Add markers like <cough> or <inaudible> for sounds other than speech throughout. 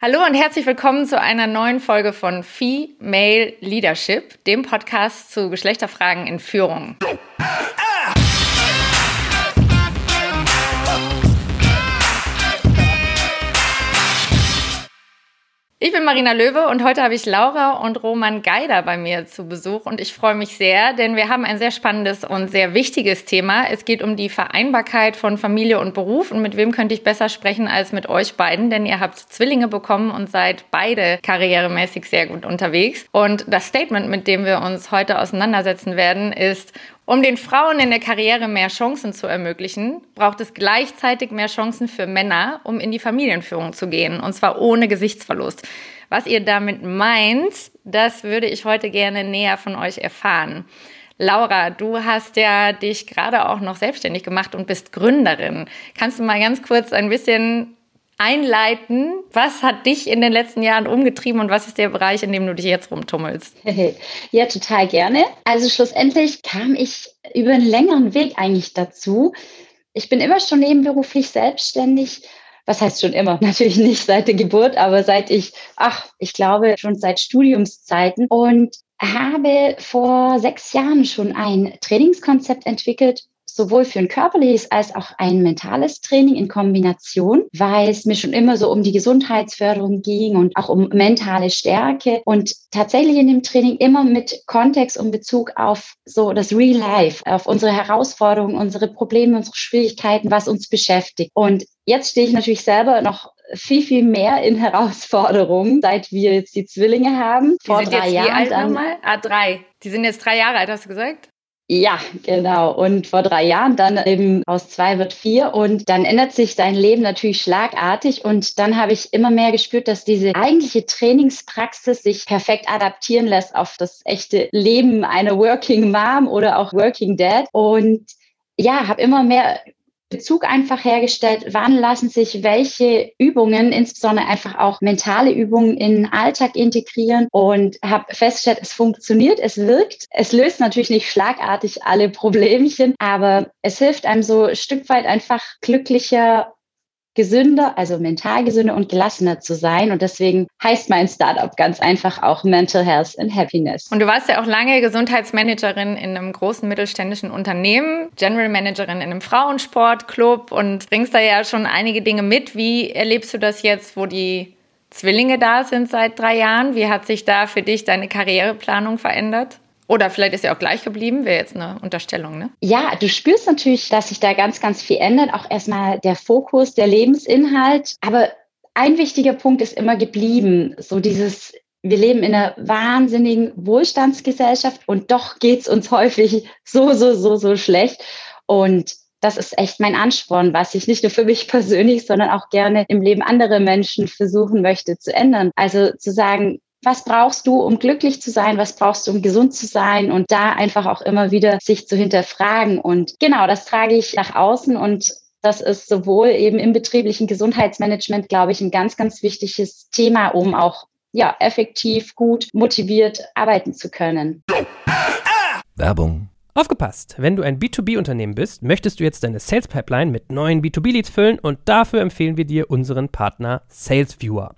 Hallo und herzlich willkommen zu einer neuen Folge von Female Leadership, dem Podcast zu Geschlechterfragen in Führung. Ich bin Marina Löwe und heute habe ich Laura und Roman Geider bei mir zu Besuch und ich freue mich sehr, denn wir haben ein sehr spannendes und sehr wichtiges Thema. Es geht um die Vereinbarkeit von Familie und Beruf und mit wem könnte ich besser sprechen als mit euch beiden, denn ihr habt Zwillinge bekommen und seid beide karrieremäßig sehr gut unterwegs. Und das Statement, mit dem wir uns heute auseinandersetzen werden, ist um den Frauen in der Karriere mehr Chancen zu ermöglichen, braucht es gleichzeitig mehr Chancen für Männer, um in die Familienführung zu gehen, und zwar ohne Gesichtsverlust. Was ihr damit meint, das würde ich heute gerne näher von euch erfahren. Laura, du hast ja dich gerade auch noch selbstständig gemacht und bist Gründerin. Kannst du mal ganz kurz ein bisschen einleiten. Was hat dich in den letzten Jahren umgetrieben und was ist der Bereich, in dem du dich jetzt rumtummelst? Ja, total gerne. Also schlussendlich kam ich über einen längeren Weg eigentlich dazu. Ich bin immer schon nebenberuflich selbstständig. Was heißt schon immer? <laughs> Natürlich nicht seit der Geburt, aber seit ich, ach, ich glaube schon seit Studiumszeiten und habe vor sechs Jahren schon ein Trainingskonzept entwickelt, sowohl für ein körperliches als auch ein mentales Training in Kombination, weil es mir schon immer so um die Gesundheitsförderung ging und auch um mentale Stärke und tatsächlich in dem Training immer mit Kontext und Bezug auf so das Real Life, auf unsere Herausforderungen, unsere Probleme, unsere Schwierigkeiten, was uns beschäftigt. Und jetzt stehe ich natürlich selber noch viel, viel mehr in Herausforderungen, seit wir jetzt die Zwillinge haben. Die Vor drei Jahren. Wie alt nochmal? Ah, drei. Die sind jetzt drei Jahre alt, hast du gesagt? Ja, genau. Und vor drei Jahren dann eben aus zwei wird vier und dann ändert sich dein Leben natürlich schlagartig und dann habe ich immer mehr gespürt, dass diese eigentliche Trainingspraxis sich perfekt adaptieren lässt auf das echte Leben einer Working Mom oder auch Working Dad und ja, habe immer mehr Bezug einfach hergestellt, wann lassen sich welche Übungen, insbesondere einfach auch mentale Übungen in den Alltag integrieren und habe festgestellt, es funktioniert, es wirkt. Es löst natürlich nicht schlagartig alle Problemchen, aber es hilft einem so ein Stück weit einfach glücklicher gesünder, also mental gesünder und gelassener zu sein. Und deswegen heißt mein Startup ganz einfach auch Mental Health and Happiness. Und du warst ja auch lange Gesundheitsmanagerin in einem großen mittelständischen Unternehmen, General Managerin in einem Frauensportclub und bringst da ja schon einige Dinge mit. Wie erlebst du das jetzt, wo die Zwillinge da sind seit drei Jahren? Wie hat sich da für dich deine Karriereplanung verändert? Oder vielleicht ist er auch gleich geblieben, wäre jetzt eine Unterstellung, ne? Ja, du spürst natürlich, dass sich da ganz, ganz viel ändert. Auch erstmal der Fokus, der Lebensinhalt. Aber ein wichtiger Punkt ist immer geblieben. So dieses, wir leben in einer wahnsinnigen Wohlstandsgesellschaft und doch geht es uns häufig so, so, so, so schlecht. Und das ist echt mein Ansporn, was ich nicht nur für mich <laughs> persönlich, sondern auch gerne im Leben anderer Menschen versuchen möchte zu ändern. Also zu sagen, was brauchst du, um glücklich zu sein? Was brauchst du, um gesund zu sein? Und da einfach auch immer wieder sich zu hinterfragen. Und genau, das trage ich nach außen und das ist sowohl eben im betrieblichen Gesundheitsmanagement, glaube ich, ein ganz, ganz wichtiges Thema, um auch ja, effektiv, gut, motiviert arbeiten zu können. Werbung. Aufgepasst! Wenn du ein B2B-Unternehmen bist, möchtest du jetzt deine Sales Pipeline mit neuen B2B-Leads füllen und dafür empfehlen wir dir unseren Partner SalesViewer.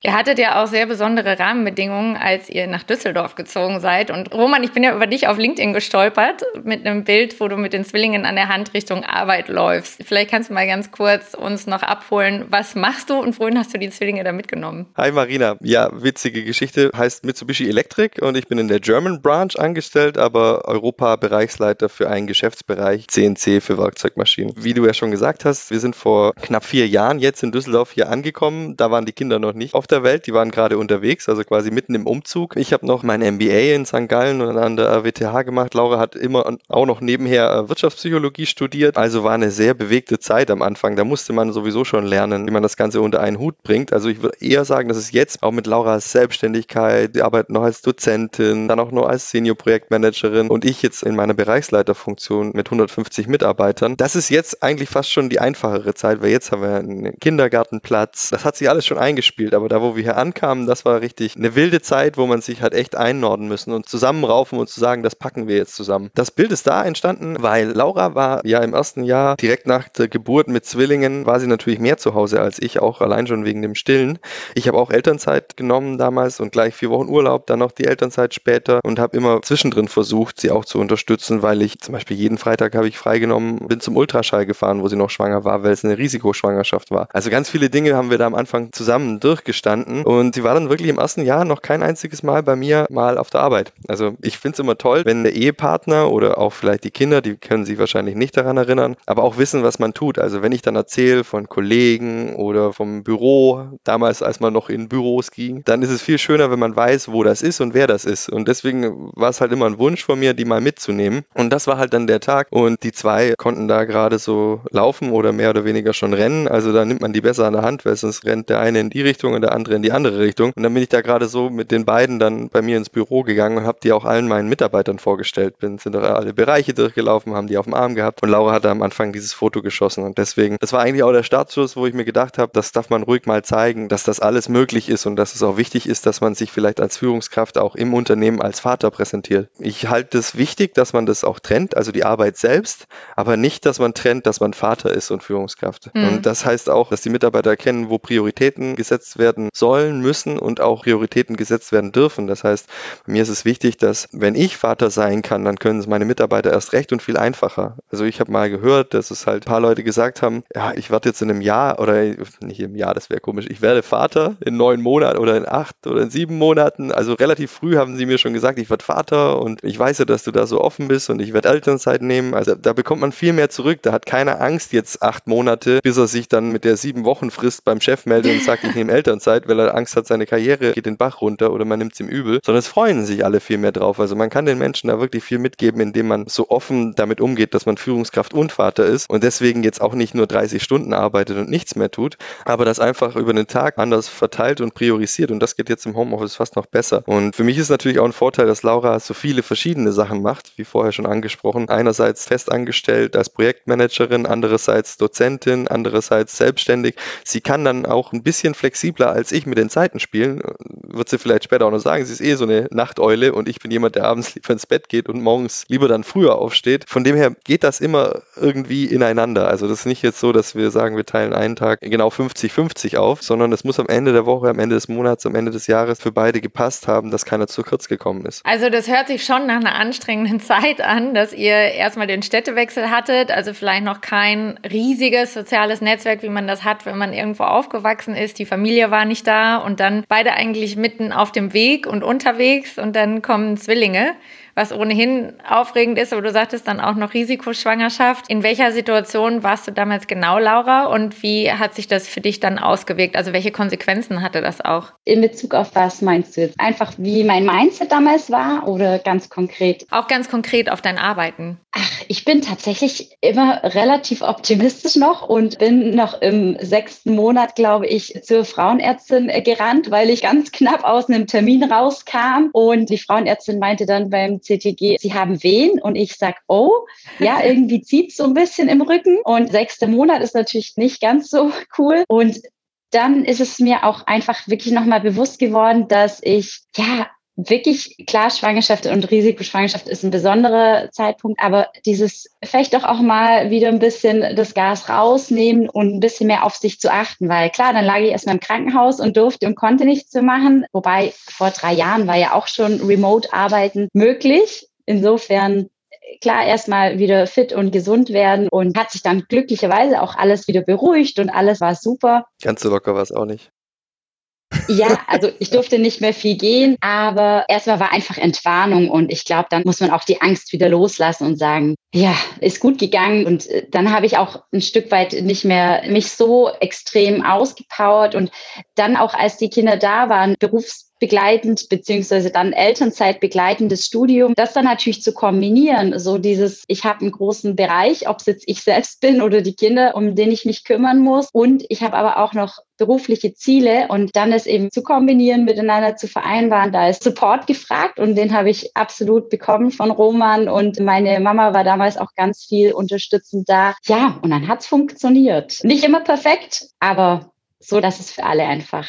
Ihr hattet ja auch sehr besondere Rahmenbedingungen, als ihr nach Düsseldorf gezogen seid. Und Roman, ich bin ja über dich auf LinkedIn gestolpert mit einem Bild, wo du mit den Zwillingen an der Hand Richtung Arbeit läufst. Vielleicht kannst du mal ganz kurz uns noch abholen, was machst du und wohin hast du die Zwillinge da mitgenommen? Hi Marina. Ja, witzige Geschichte. Heißt Mitsubishi Electric und ich bin in der German Branch angestellt, aber Europa-Bereichsleiter für einen Geschäftsbereich CNC für Werkzeugmaschinen. Wie du ja schon gesagt hast, wir sind vor knapp vier Jahren jetzt in Düsseldorf hier angekommen. Da waren die Kinder noch nicht auf der Welt, die waren gerade unterwegs, also quasi mitten im Umzug. Ich habe noch mein MBA in St. Gallen und an der RWTH gemacht. Laura hat immer auch noch nebenher äh, Wirtschaftspsychologie studiert. Also war eine sehr bewegte Zeit am Anfang. Da musste man sowieso schon lernen, wie man das Ganze unter einen Hut bringt. Also ich würde eher sagen, dass es jetzt auch mit Lauras Selbstständigkeit, die arbeitet noch als Dozentin, dann auch noch als Senior-Projektmanagerin und ich jetzt in meiner Bereichsleiterfunktion mit 150 Mitarbeitern. Das ist jetzt eigentlich fast schon die einfachere Zeit, weil jetzt haben wir einen Kindergartenplatz. Das hat sich alles schon eingespielt, aber da, wo wir hier ankamen, das war richtig eine wilde Zeit, wo man sich halt echt einnorden müssen und zusammenraufen und zu sagen, das packen wir jetzt zusammen. Das Bild ist da entstanden, weil Laura war ja im ersten Jahr direkt nach der Geburt mit Zwillingen, war sie natürlich mehr zu Hause als ich, auch allein schon wegen dem Stillen. Ich habe auch Elternzeit genommen damals und gleich vier Wochen Urlaub, dann noch die Elternzeit später und habe immer zwischendrin versucht, sie auch zu unterstützen, weil ich zum Beispiel jeden Freitag habe ich freigenommen, bin zum Ultraschall gefahren, wo sie noch schwanger war, weil es eine Risikoschwangerschaft war. Also ganz viele Dinge haben wir da am Anfang zusammen durchgestanden und sie war dann wirklich im ersten Jahr noch kein einziges Mal bei mir mal auf der Arbeit. Also ich finde es immer toll, wenn der Ehepartner oder auch vielleicht die Kinder, die können sich wahrscheinlich nicht daran erinnern, aber auch wissen, was man tut. Also wenn ich dann erzähle von Kollegen oder vom Büro, damals als man noch in Büros ging, dann ist es viel schöner, wenn man weiß, wo das ist und wer das ist. Und deswegen war es halt immer ein Wunsch von mir, die mal mitzunehmen. Und das war halt dann der Tag. Und die zwei konnten da gerade so laufen oder mehr oder weniger schon rennen. Also da nimmt man die besser an der Hand, weil sonst rennt der eine in die Richtung und der andere in die andere Richtung. Und dann bin ich da gerade so mit den beiden dann bei mir ins Büro gegangen und habe die auch allen meinen Mitarbeitern vorgestellt. Bin, sind da alle Bereiche durchgelaufen, haben die auf dem Arm gehabt. Und Laura hatte am Anfang dieses Foto geschossen. Und deswegen, das war eigentlich auch der Startschuss, wo ich mir gedacht habe, das darf man ruhig mal zeigen, dass das alles möglich ist und dass es auch wichtig ist, dass man sich vielleicht als Führungskraft auch im Unternehmen als Vater präsentiert. Ich halte es wichtig, dass man das auch trennt, also die Arbeit selbst, aber nicht, dass man trennt, dass man Vater ist und Führungskraft. Mhm. Und das heißt auch, dass die Mitarbeiter erkennen, wo Prioritäten gesetzt werden sollen, müssen und auch Prioritäten gesetzt werden dürfen. Das heißt, mir ist es wichtig, dass wenn ich Vater sein kann, dann können es meine Mitarbeiter erst recht und viel einfacher. Also ich habe mal gehört, dass es halt ein paar Leute gesagt haben, ja, ich werde jetzt in einem Jahr oder nicht im Jahr, das wäre komisch, ich werde Vater in neun Monaten oder in acht oder in sieben Monaten. Also relativ früh haben sie mir schon gesagt, ich werde Vater und ich weiß ja, dass du da so offen bist und ich werde Elternzeit nehmen. Also da bekommt man viel mehr zurück. Da hat keiner Angst jetzt acht Monate, bis er sich dann mit der sieben Wochen Frist beim Chef meldet und sagt, ich nehme Elternzeit, weil er Angst hat, seine Karriere geht den Bach runter oder man nimmt es ihm übel, sondern es freuen sich alle viel mehr drauf. Also man kann den Menschen da wirklich viel mitgeben, indem man so offen damit umgeht, dass man Führungskraft und Vater ist und deswegen jetzt auch nicht nur 30 Stunden arbeitet und nichts mehr tut, aber das einfach über den Tag anders verteilt und priorisiert und das geht jetzt im Homeoffice fast noch besser. Und für mich ist natürlich auch ein Vorteil, dass Laura so viele verschiedene Sachen macht, wie vorher schon angesprochen. Einerseits festangestellt als Projektmanagerin, andererseits Dozentin, andererseits selbstständig. Sie kann dann auch ein bisschen flexibler als ich mit den Zeiten spielen. Wird sie vielleicht später auch noch sagen, sie ist eh so eine Nachteule und ich bin jemand, der abends <laughs> lieber ins Bett geht und morgens lieber dann früher aufsteht. Von dem her geht das immer irgendwie ineinander. Also das ist nicht jetzt so, dass wir sagen, wir teilen einen Tag genau 50-50 auf, sondern es muss am Ende der Woche, am Ende des Monats, am Ende des Jahres für beide gepasst haben, dass keiner zu kurz gekommen ist. Also das hört sich schon nach einer anstrengenden <laughs> Zeit an, dass ihr erstmal den Städtewechsel hattet, also vielleicht noch kein riesiges soziales Netzwerk, wie man das hat, wenn man irgendwo aufgewachsen ist. Die Familie war nicht da und dann beide eigentlich mitten auf dem Weg und unterwegs und dann kommen Zwillinge was ohnehin aufregend ist, aber du sagtest dann auch noch Risikoschwangerschaft. In welcher Situation warst du damals genau, Laura? Und wie hat sich das für dich dann ausgewirkt? Also welche Konsequenzen hatte das auch? In Bezug auf was meinst du jetzt? Einfach wie mein Mindset damals war oder ganz konkret? Auch ganz konkret auf dein Arbeiten. Ach, ich bin tatsächlich immer relativ optimistisch noch und bin noch im sechsten Monat, glaube ich, zur Frauenärztin gerannt, weil ich ganz knapp aus einem Termin rauskam und die Frauenärztin meinte dann beim CTG, sie haben Wehen und ich sag, oh, ja, <laughs> irgendwie zieht so ein bisschen im Rücken. Und sechster Monat ist natürlich nicht ganz so cool. Und dann ist es mir auch einfach wirklich nochmal bewusst geworden, dass ich ja wirklich klar, Schwangerschaft und Risikoschwangerschaft ist ein besonderer Zeitpunkt, aber dieses vielleicht doch auch mal wieder ein bisschen das Gas rausnehmen und ein bisschen mehr auf sich zu achten, weil klar, dann lag ich erstmal im Krankenhaus und durfte und konnte nichts zu machen, wobei vor drei Jahren war ja auch schon Remote-Arbeiten möglich. Insofern klar erstmal wieder fit und gesund werden und hat sich dann glücklicherweise auch alles wieder beruhigt und alles war super. Ganz so locker war es auch nicht. Ja, also ich durfte nicht mehr viel gehen, aber erstmal war einfach Entwarnung und ich glaube, dann muss man auch die Angst wieder loslassen und sagen, ja, ist gut gegangen. Und äh, dann habe ich auch ein Stück weit nicht mehr mich so extrem ausgepowert und dann auch als die Kinder da waren, berufs begleitend beziehungsweise dann Elternzeit begleitendes Studium, das dann natürlich zu kombinieren, so dieses, ich habe einen großen Bereich, ob es jetzt ich selbst bin oder die Kinder, um den ich mich kümmern muss und ich habe aber auch noch berufliche Ziele und dann es eben zu kombinieren, miteinander zu vereinbaren, da ist Support gefragt und den habe ich absolut bekommen von Roman und meine Mama war damals auch ganz viel unterstützend da. Ja, und dann hat es funktioniert. Nicht immer perfekt, aber so, dass es für alle einfach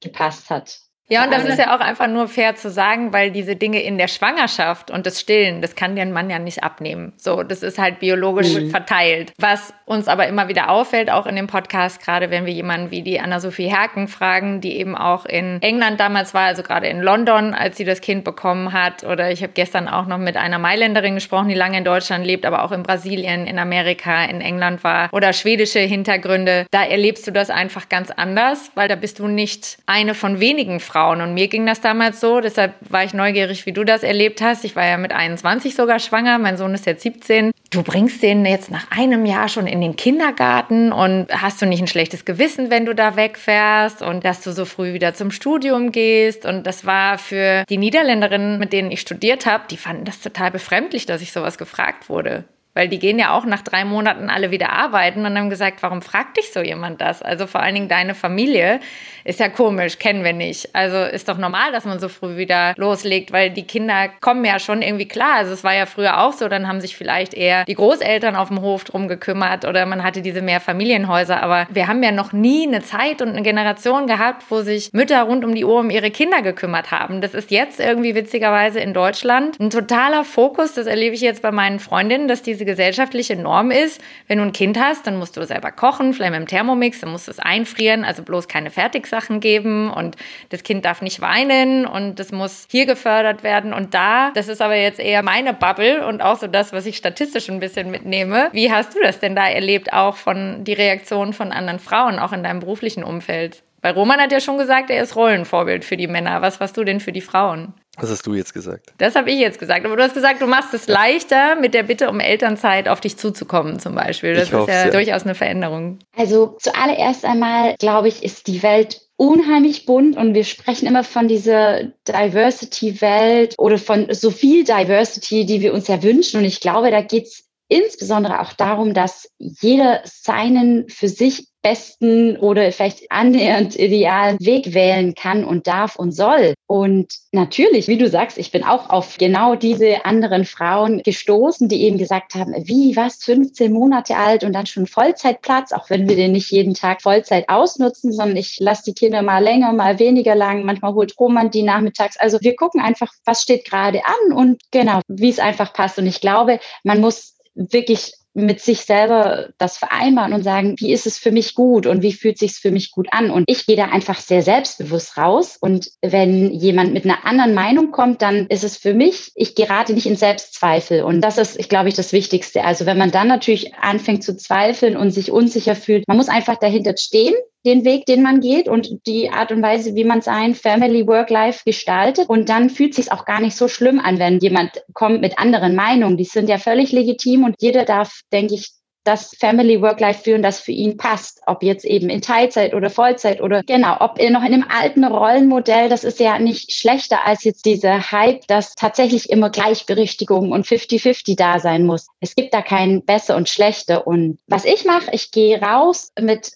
gepasst hat. Ja, und das ist ja auch einfach nur fair zu sagen, weil diese Dinge in der Schwangerschaft und das Stillen, das kann der Mann ja nicht abnehmen. So, das ist halt biologisch mhm. verteilt. Was uns aber immer wieder auffällt, auch in dem Podcast, gerade wenn wir jemanden wie die Anna-Sophie Herken fragen, die eben auch in England damals war, also gerade in London, als sie das Kind bekommen hat. Oder ich habe gestern auch noch mit einer Mailänderin gesprochen, die lange in Deutschland lebt, aber auch in Brasilien, in Amerika, in England war. Oder schwedische Hintergründe. Da erlebst du das einfach ganz anders, weil da bist du nicht eine von wenigen Frauen Frauen. Und mir ging das damals so, deshalb war ich neugierig, wie du das erlebt hast. Ich war ja mit 21 sogar schwanger, mein Sohn ist jetzt 17. Du bringst den jetzt nach einem Jahr schon in den Kindergarten und hast du nicht ein schlechtes Gewissen, wenn du da wegfährst und dass du so früh wieder zum Studium gehst. Und das war für die Niederländerinnen, mit denen ich studiert habe, die fanden das total befremdlich, dass ich sowas gefragt wurde weil die gehen ja auch nach drei Monaten alle wieder arbeiten und haben gesagt, warum fragt dich so jemand das? Also vor allen Dingen deine Familie ist ja komisch, kennen wir nicht. Also ist doch normal, dass man so früh wieder loslegt, weil die Kinder kommen ja schon irgendwie klar. Also es war ja früher auch so, dann haben sich vielleicht eher die Großeltern auf dem Hof drum gekümmert oder man hatte diese Mehrfamilienhäuser. Aber wir haben ja noch nie eine Zeit und eine Generation gehabt, wo sich Mütter rund um die Uhr um ihre Kinder gekümmert haben. Das ist jetzt irgendwie witzigerweise in Deutschland ein totaler Fokus. Das erlebe ich jetzt bei meinen Freundinnen, dass diese gesellschaftliche Norm ist, wenn du ein Kind hast, dann musst du selber kochen, vielleicht mit dem Thermomix, dann musst du es einfrieren, also bloß keine Fertigsachen geben und das Kind darf nicht weinen und das muss hier gefördert werden und da. Das ist aber jetzt eher meine Bubble und auch so das, was ich statistisch ein bisschen mitnehme. Wie hast du das denn da erlebt, auch von die Reaktion von anderen Frauen, auch in deinem beruflichen Umfeld? Weil Roman hat ja schon gesagt, er ist Rollenvorbild für die Männer. Was warst du denn für die Frauen? Was hast du jetzt gesagt? Das habe ich jetzt gesagt. Aber du hast gesagt, du machst es leichter, mit der Bitte um Elternzeit auf dich zuzukommen, zum Beispiel. Das ich ist ja, ja durchaus eine Veränderung. Also zuallererst einmal, glaube ich, ist die Welt unheimlich bunt und wir sprechen immer von dieser Diversity-Welt oder von so viel Diversity, die wir uns ja wünschen. Und ich glaube, da geht es insbesondere auch darum, dass jeder seinen für sich besten oder vielleicht annähernd idealen Weg wählen kann und darf und soll. Und natürlich, wie du sagst, ich bin auch auf genau diese anderen Frauen gestoßen, die eben gesagt haben, wie, was, 15 Monate alt und dann schon Vollzeitplatz, auch wenn wir den nicht jeden Tag Vollzeit ausnutzen, sondern ich lasse die Kinder mal länger, mal weniger lang, manchmal holt Roman die nachmittags. Also wir gucken einfach, was steht gerade an und genau, wie es einfach passt. Und ich glaube, man muss wirklich mit sich selber das vereinbaren und sagen, wie ist es für mich gut und wie fühlt sich für mich gut an? Und ich gehe da einfach sehr selbstbewusst raus. Und wenn jemand mit einer anderen Meinung kommt, dann ist es für mich, ich gerate nicht in Selbstzweifel. Und das ist, ich glaube ich, das Wichtigste. Also wenn man dann natürlich anfängt zu zweifeln und sich unsicher fühlt, man muss einfach dahinter stehen den Weg, den man geht und die Art und Weise, wie man sein Family Work Life gestaltet. Und dann fühlt sich auch gar nicht so schlimm an, wenn jemand kommt mit anderen Meinungen. Die sind ja völlig legitim und jeder darf, denke ich, das Family Work Life führen, das für ihn passt. Ob jetzt eben in Teilzeit oder Vollzeit oder genau, ob noch in einem alten Rollenmodell, das ist ja nicht schlechter als jetzt dieser Hype, dass tatsächlich immer Gleichberechtigung und 50-50 da sein muss. Es gibt da kein besser und schlechter. Und was ich mache, ich gehe raus mit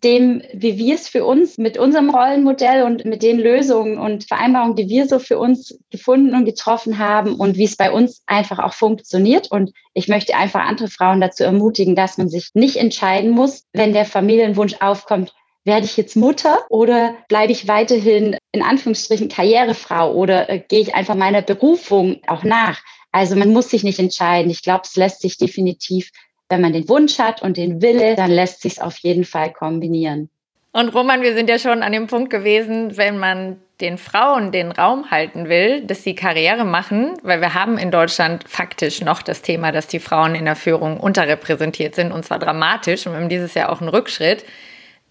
dem, wie wir es für uns mit unserem Rollenmodell und mit den Lösungen und Vereinbarungen, die wir so für uns gefunden und getroffen haben und wie es bei uns einfach auch funktioniert. Und ich möchte einfach andere Frauen dazu ermutigen, dass man sich nicht entscheiden muss, wenn der Familienwunsch aufkommt, werde ich jetzt Mutter oder bleibe ich weiterhin in Anführungsstrichen Karrierefrau oder äh, gehe ich einfach meiner Berufung auch nach? Also man muss sich nicht entscheiden. Ich glaube, es lässt sich definitiv, wenn man den Wunsch hat und den Wille, dann lässt sich es auf jeden Fall kombinieren. Und Roman, wir sind ja schon an dem Punkt gewesen, wenn man den Frauen den Raum halten will, dass sie Karriere machen, weil wir haben in Deutschland faktisch noch das Thema, dass die Frauen in der Führung unterrepräsentiert sind und zwar dramatisch und wir haben dieses Jahr auch einen Rückschritt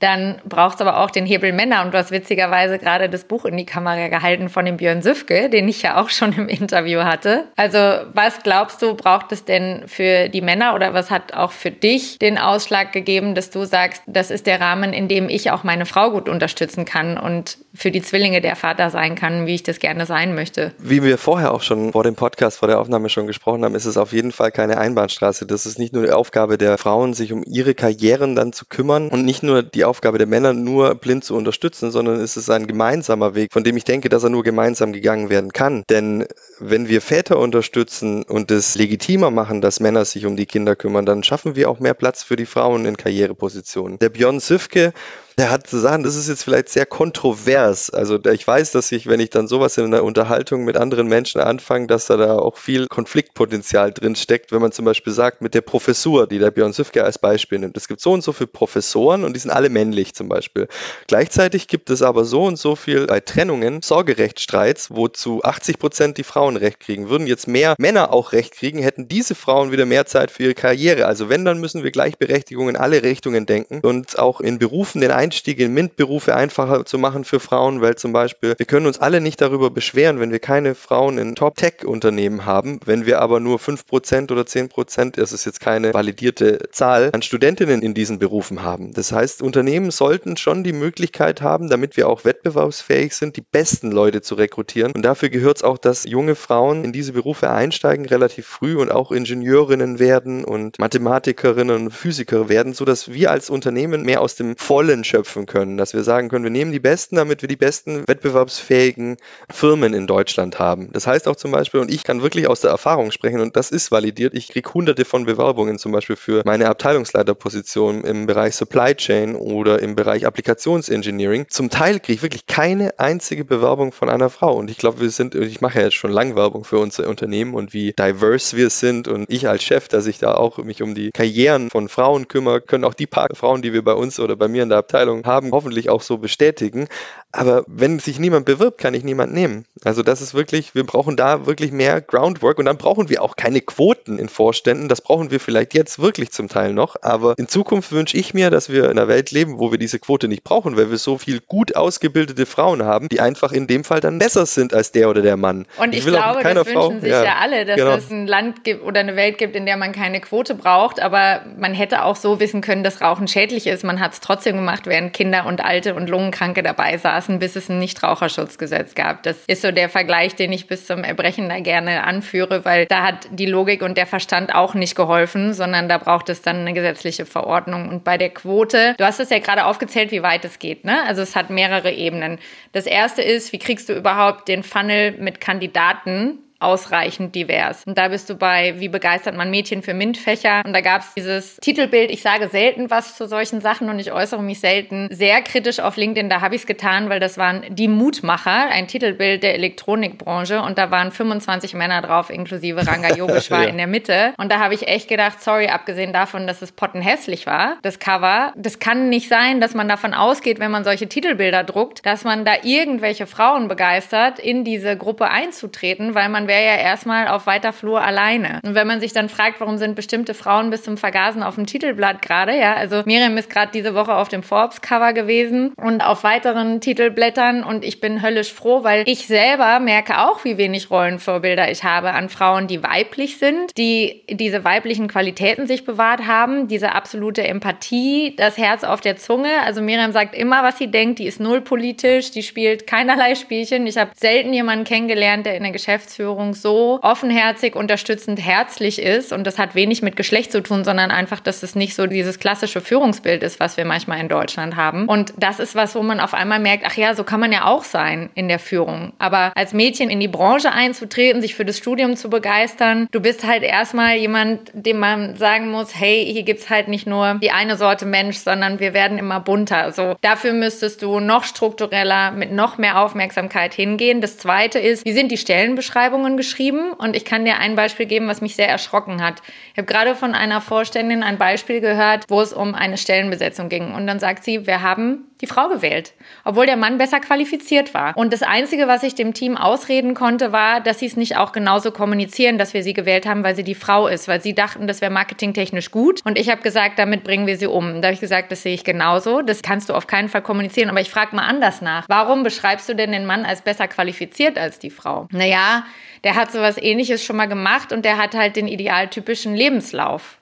dann braucht es aber auch den Hebel Männer. Und du hast witzigerweise gerade das Buch in die Kamera gehalten von dem Björn Süfke, den ich ja auch <laughs> schon im Interview hatte. Also was glaubst du, braucht es denn für die Männer oder was hat auch für dich den Ausschlag gegeben, dass du sagst, das ist der Rahmen, in dem ich auch meine Frau gut unterstützen kann und für die Zwillinge der Vater sein kann, wie ich das gerne sein möchte? Wie wir vorher auch schon vor dem Podcast, vor der Aufnahme schon gesprochen haben, ist es auf jeden Fall keine Einbahnstraße. Das ist nicht nur die Aufgabe der Frauen, sich um ihre Karrieren dann zu kümmern und nicht nur die Aufgabe der Männer nur blind zu unterstützen, sondern es ist ein gemeinsamer Weg, von dem ich denke, dass er nur gemeinsam gegangen werden kann. Denn wenn wir Väter unterstützen und es legitimer machen, dass Männer sich um die Kinder kümmern, dann schaffen wir auch mehr Platz für die Frauen in Karrierepositionen. Der Björn Süfke der hat zu sagen, das ist jetzt vielleicht sehr kontrovers. Also ich weiß, dass ich, wenn ich dann sowas in einer Unterhaltung mit anderen Menschen anfange, dass da, da auch viel Konfliktpotenzial drin steckt, wenn man zum Beispiel sagt, mit der Professur, die der Björn Süfke als Beispiel nimmt. Es gibt so und so viele Professoren und die sind alle männlich zum Beispiel. Gleichzeitig gibt es aber so und so viel bei Trennungen Sorgerechtsstreits, wo zu 80 Prozent die Frauen Recht kriegen. Würden jetzt mehr Männer auch Recht kriegen, hätten diese Frauen wieder mehr Zeit für ihre Karriere. Also wenn, dann müssen wir Gleichberechtigung in alle Richtungen denken und auch in Berufen den Einstieg in MINT-Berufe einfacher zu machen für Frauen, weil zum Beispiel wir können uns alle nicht darüber beschweren, wenn wir keine Frauen in Top-Tech-Unternehmen haben, wenn wir aber nur 5% oder 10%, das ist jetzt keine validierte Zahl, an Studentinnen in diesen Berufen haben. Das heißt, Unternehmen sollten schon die Möglichkeit haben, damit wir auch wettbewerbsfähig sind, die besten Leute zu rekrutieren. Und dafür gehört es auch, dass junge Frauen in diese Berufe einsteigen, relativ früh und auch Ingenieurinnen werden und Mathematikerinnen und Physiker werden, sodass wir als Unternehmen mehr aus dem vollen schöpfen können, dass wir sagen können, wir nehmen die Besten, damit wir die besten wettbewerbsfähigen Firmen in Deutschland haben. Das heißt auch zum Beispiel, und ich kann wirklich aus der Erfahrung sprechen und das ist validiert, ich kriege hunderte von Bewerbungen zum Beispiel für meine Abteilungsleiterposition im Bereich Supply Chain oder im Bereich Applikationsengineering. Zum Teil kriege ich wirklich keine einzige Bewerbung von einer Frau und ich glaube, wir sind, ich mache ja jetzt schon lange Werbung für unser Unternehmen und wie diverse wir sind und ich als Chef, dass ich da auch mich um die Karrieren von Frauen kümmere, können auch die paar Frauen, die wir bei uns oder bei mir in der Abteilung Abteilung haben, hoffentlich auch so bestätigen. Aber wenn sich niemand bewirbt, kann ich niemand nehmen. Also das ist wirklich, wir brauchen da wirklich mehr Groundwork und dann brauchen wir auch keine Quoten in Vorständen. Das brauchen wir vielleicht jetzt wirklich zum Teil noch. Aber in Zukunft wünsche ich mir, dass wir in einer Welt leben, wo wir diese Quote nicht brauchen, weil wir so viel gut ausgebildete Frauen haben, die einfach in dem Fall dann besser sind als der oder der Mann. Und ich, ich glaube, das Frau, wünschen sich ja, ja alle, dass genau. es ein Land gibt oder eine Welt gibt, in der man keine Quote braucht. Aber man hätte auch so wissen können, dass Rauchen schädlich ist. Man hat es trotzdem gemacht, während Kinder und Alte und Lungenkranke dabei saßen, bis es ein Nichtraucherschutzgesetz gab. Das ist so der Vergleich, den ich bis zum Erbrechen da gerne anführe, weil da hat die Logik und der Verstand auch nicht geholfen, sondern da braucht es dann eine gesetzliche Verordnung. Und bei der Quote, du hast es ja gerade aufgezählt, wie weit es geht. Ne? Also es hat mehrere Ebenen. Das erste ist, wie kriegst du überhaupt den Funnel mit Kandidaten ausreichend divers. Und da bist du bei, wie begeistert man Mädchen für MINT-Fächer. Und da gab es dieses Titelbild, ich sage selten was zu solchen Sachen und ich äußere mich selten sehr kritisch auf LinkedIn. Da habe ich es getan, weil das waren die Mutmacher, ein Titelbild der Elektronikbranche. Und da waren 25 Männer drauf, inklusive Ranga <laughs> Yogeshwar ja. in der Mitte. Und da habe ich echt gedacht, sorry, abgesehen davon, dass es pottenhässlich war, das Cover, das kann nicht sein, dass man davon ausgeht, wenn man solche Titelbilder druckt, dass man da irgendwelche Frauen begeistert, in diese Gruppe einzutreten, weil man wäre ja erstmal auf weiter Flur alleine. Und wenn man sich dann fragt, warum sind bestimmte Frauen bis zum Vergasen auf dem Titelblatt gerade, ja, also Miriam ist gerade diese Woche auf dem Forbes-Cover gewesen und auf weiteren Titelblättern und ich bin höllisch froh, weil ich selber merke auch, wie wenig Rollenvorbilder ich habe an Frauen, die weiblich sind, die diese weiblichen Qualitäten sich bewahrt haben, diese absolute Empathie, das Herz auf der Zunge. Also Miriam sagt immer, was sie denkt, die ist null politisch, die spielt keinerlei Spielchen. Ich habe selten jemanden kennengelernt, der in der Geschäftsführung Führung so offenherzig, unterstützend, herzlich ist. Und das hat wenig mit Geschlecht zu tun, sondern einfach, dass es nicht so dieses klassische Führungsbild ist, was wir manchmal in Deutschland haben. Und das ist was, wo man auf einmal merkt, ach ja, so kann man ja auch sein in der Führung. Aber als Mädchen in die Branche einzutreten, sich für das Studium zu begeistern, du bist halt erstmal jemand, dem man sagen muss, hey, hier gibt es halt nicht nur die eine Sorte Mensch, sondern wir werden immer bunter. So, dafür müsstest du noch struktureller, mit noch mehr Aufmerksamkeit hingehen. Das zweite ist, wie sind die Stellenbeschreibungen geschrieben? Und ich kann dir ein Beispiel geben, was mich sehr erschrocken hat. Ich habe gerade von einer Vorständin ein Beispiel gehört, wo es um eine Stellenbesetzung ging. Und dann sagt sie, wir haben die Frau gewählt, obwohl der Mann besser qualifiziert war. Und das Einzige, was ich dem Team ausreden konnte, war, dass sie es nicht auch genauso kommunizieren, dass wir sie gewählt haben, weil sie die Frau ist, weil sie dachten, das wäre marketingtechnisch gut. Und ich habe gesagt, damit bringen wir sie um. Da habe ich gesagt, das sehe ich genauso. Das kannst du auf keinen Fall kommunizieren. Aber ich frage mal anders nach. Warum beschreibst du denn den Mann als besser qualifiziert als die Frau? Naja, der hat sowas ähnliches schon mal gemacht und der hat halt den idealtypischen Lebenslauf.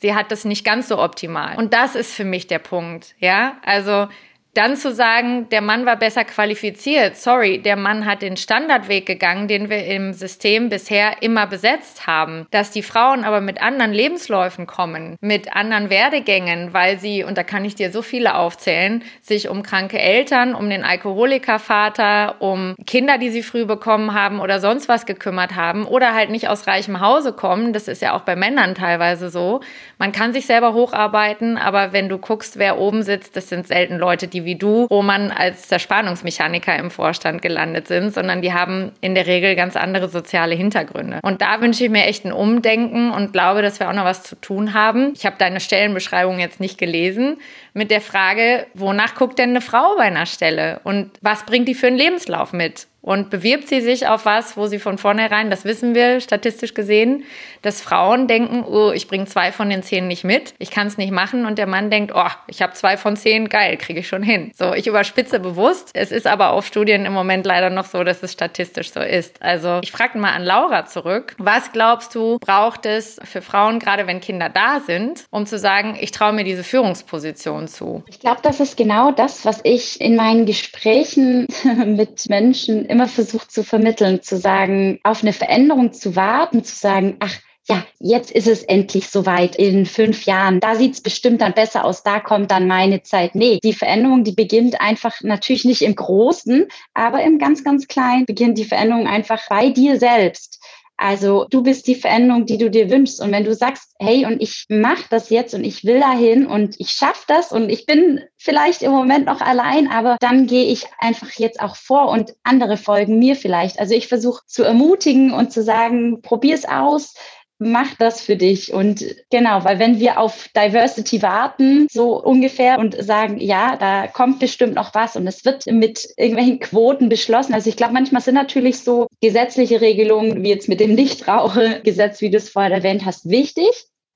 Sie hat das nicht ganz so optimal. Und das ist für mich der Punkt, ja? Also, dann zu sagen, der Mann war besser qualifiziert. Sorry, der Mann hat den Standardweg gegangen, den wir im System bisher immer besetzt haben. Dass die Frauen aber mit anderen Lebensläufen kommen, mit anderen Werdegängen, weil sie, und da kann ich dir so viele aufzählen, sich um kranke Eltern, um den Alkoholikervater, um Kinder, die sie früh bekommen haben oder sonst was gekümmert haben oder halt nicht aus reichem Hause kommen. Das ist ja auch bei Männern teilweise so. Man kann sich selber hocharbeiten, aber wenn du guckst, wer oben sitzt, das sind selten Leute, die wie du, Roman, als Zerspannungsmechaniker im Vorstand gelandet sind, sondern die haben in der Regel ganz andere soziale Hintergründe. Und da wünsche ich mir echt ein Umdenken und glaube, dass wir auch noch was zu tun haben. Ich habe deine Stellenbeschreibung jetzt nicht gelesen mit der Frage, wonach guckt denn eine Frau bei einer Stelle und was bringt die für einen Lebenslauf mit? Und bewirbt sie sich auf was, wo sie von vornherein, das wissen wir statistisch gesehen, dass Frauen denken, oh, ich bringe zwei von den zehn nicht mit, ich kann es nicht machen. Und der Mann denkt, oh, ich habe zwei von zehn, geil, kriege ich schon hin. So, ich überspitze bewusst. Es ist aber auf Studien im Moment leider noch so, dass es statistisch so ist. Also ich frage mal an Laura zurück. Was glaubst du, braucht es für Frauen, gerade wenn Kinder da sind, um zu sagen, ich traue mir diese Führungsposition zu? Ich glaube, das ist genau das, was ich in meinen Gesprächen <laughs> mit Menschen immer versucht zu vermitteln, zu sagen, auf eine Veränderung zu warten, zu sagen, ach, ja, jetzt ist es endlich soweit in fünf Jahren. Da sieht es bestimmt dann besser aus, da kommt dann meine Zeit. Nee, die Veränderung, die beginnt einfach natürlich nicht im Großen, aber im ganz, ganz Kleinen beginnt die Veränderung einfach bei dir selbst. Also du bist die Veränderung, die du dir wünschst. Und wenn du sagst, hey, und ich mache das jetzt und ich will dahin und ich schaffe das und ich bin vielleicht im Moment noch allein, aber dann gehe ich einfach jetzt auch vor und andere folgen mir vielleicht. Also ich versuche zu ermutigen und zu sagen, probier's aus mach das für dich. Und genau, weil wenn wir auf Diversity warten, so ungefähr, und sagen, ja, da kommt bestimmt noch was und es wird mit irgendwelchen Quoten beschlossen. Also ich glaube, manchmal sind natürlich so gesetzliche Regelungen, wie jetzt mit dem Nichtrauchegesetz, wie du es vorher erwähnt hast, wichtig,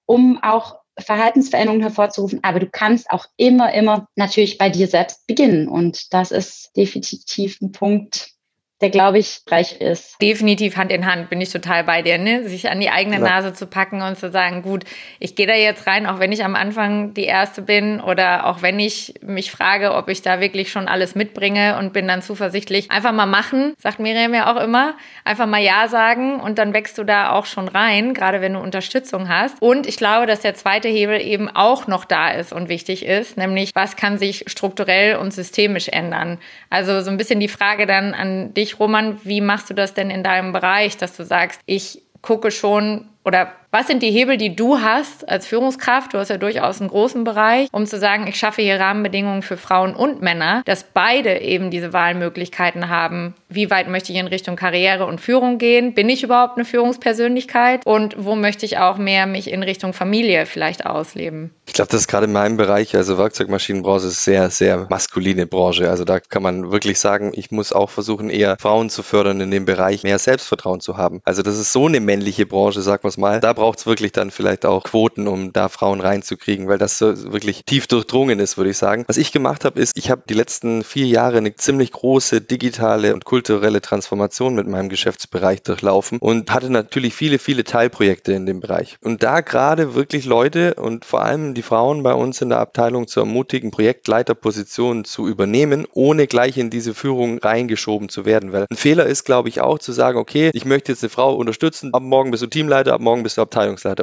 um auch Verhaltensveränderungen hervorzurufen, aber du kannst auch immer, immer natürlich bei dir selbst beginnen. Und das ist definitiv ein Punkt, der, glaube ich, reich ist. Definitiv Hand in Hand, bin ich total bei dir, ne? Sich an die eigene ja. Nase zu packen und zu sagen, gut, ich gehe da jetzt rein, auch wenn ich am Anfang die Erste bin oder auch wenn ich mich frage, ob ich da wirklich schon alles mitbringe und bin dann zuversichtlich. Einfach mal machen, sagt Miriam ja auch immer. Einfach mal Ja sagen und dann wächst du da auch schon rein, gerade wenn du Unterstützung hast. Und ich glaube, dass der zweite Hebel eben auch noch da ist und wichtig ist, nämlich was kann sich strukturell und systemisch ändern. Also so ein bisschen die Frage dann an dich, Roman, wie machst du das denn in deinem Bereich, dass du sagst, ich gucke schon oder was sind die Hebel, die du hast als Führungskraft? Du hast ja durchaus einen großen Bereich, um zu sagen, ich schaffe hier Rahmenbedingungen für Frauen und Männer, dass beide eben diese Wahlmöglichkeiten haben. Wie weit möchte ich in Richtung Karriere und Führung gehen? Bin ich überhaupt eine Führungspersönlichkeit? Und wo möchte ich auch mehr mich in Richtung Familie vielleicht ausleben? Ich glaube, das ist gerade in meinem Bereich, also Werkzeugmaschinenbranche ist sehr, sehr maskuline Branche. Also da kann man wirklich sagen, ich muss auch versuchen, eher Frauen zu fördern in dem Bereich, mehr Selbstvertrauen zu haben. Also das ist so eine männliche Branche, sag wir es mal. Da braucht es wirklich dann vielleicht auch Quoten, um da Frauen reinzukriegen, weil das so wirklich tief durchdrungen ist, würde ich sagen. Was ich gemacht habe, ist, ich habe die letzten vier Jahre eine ziemlich große digitale und kulturelle Transformation mit meinem Geschäftsbereich durchlaufen und hatte natürlich viele, viele Teilprojekte in dem Bereich. Und da gerade wirklich Leute und vor allem die Frauen bei uns in der Abteilung zu ermutigen, Projektleiterpositionen zu übernehmen, ohne gleich in diese Führung reingeschoben zu werden. Weil ein Fehler ist, glaube ich, auch zu sagen, okay, ich möchte jetzt eine Frau unterstützen, ab morgen bist du Teamleiter, ab morgen bist du Abteilungsleiter,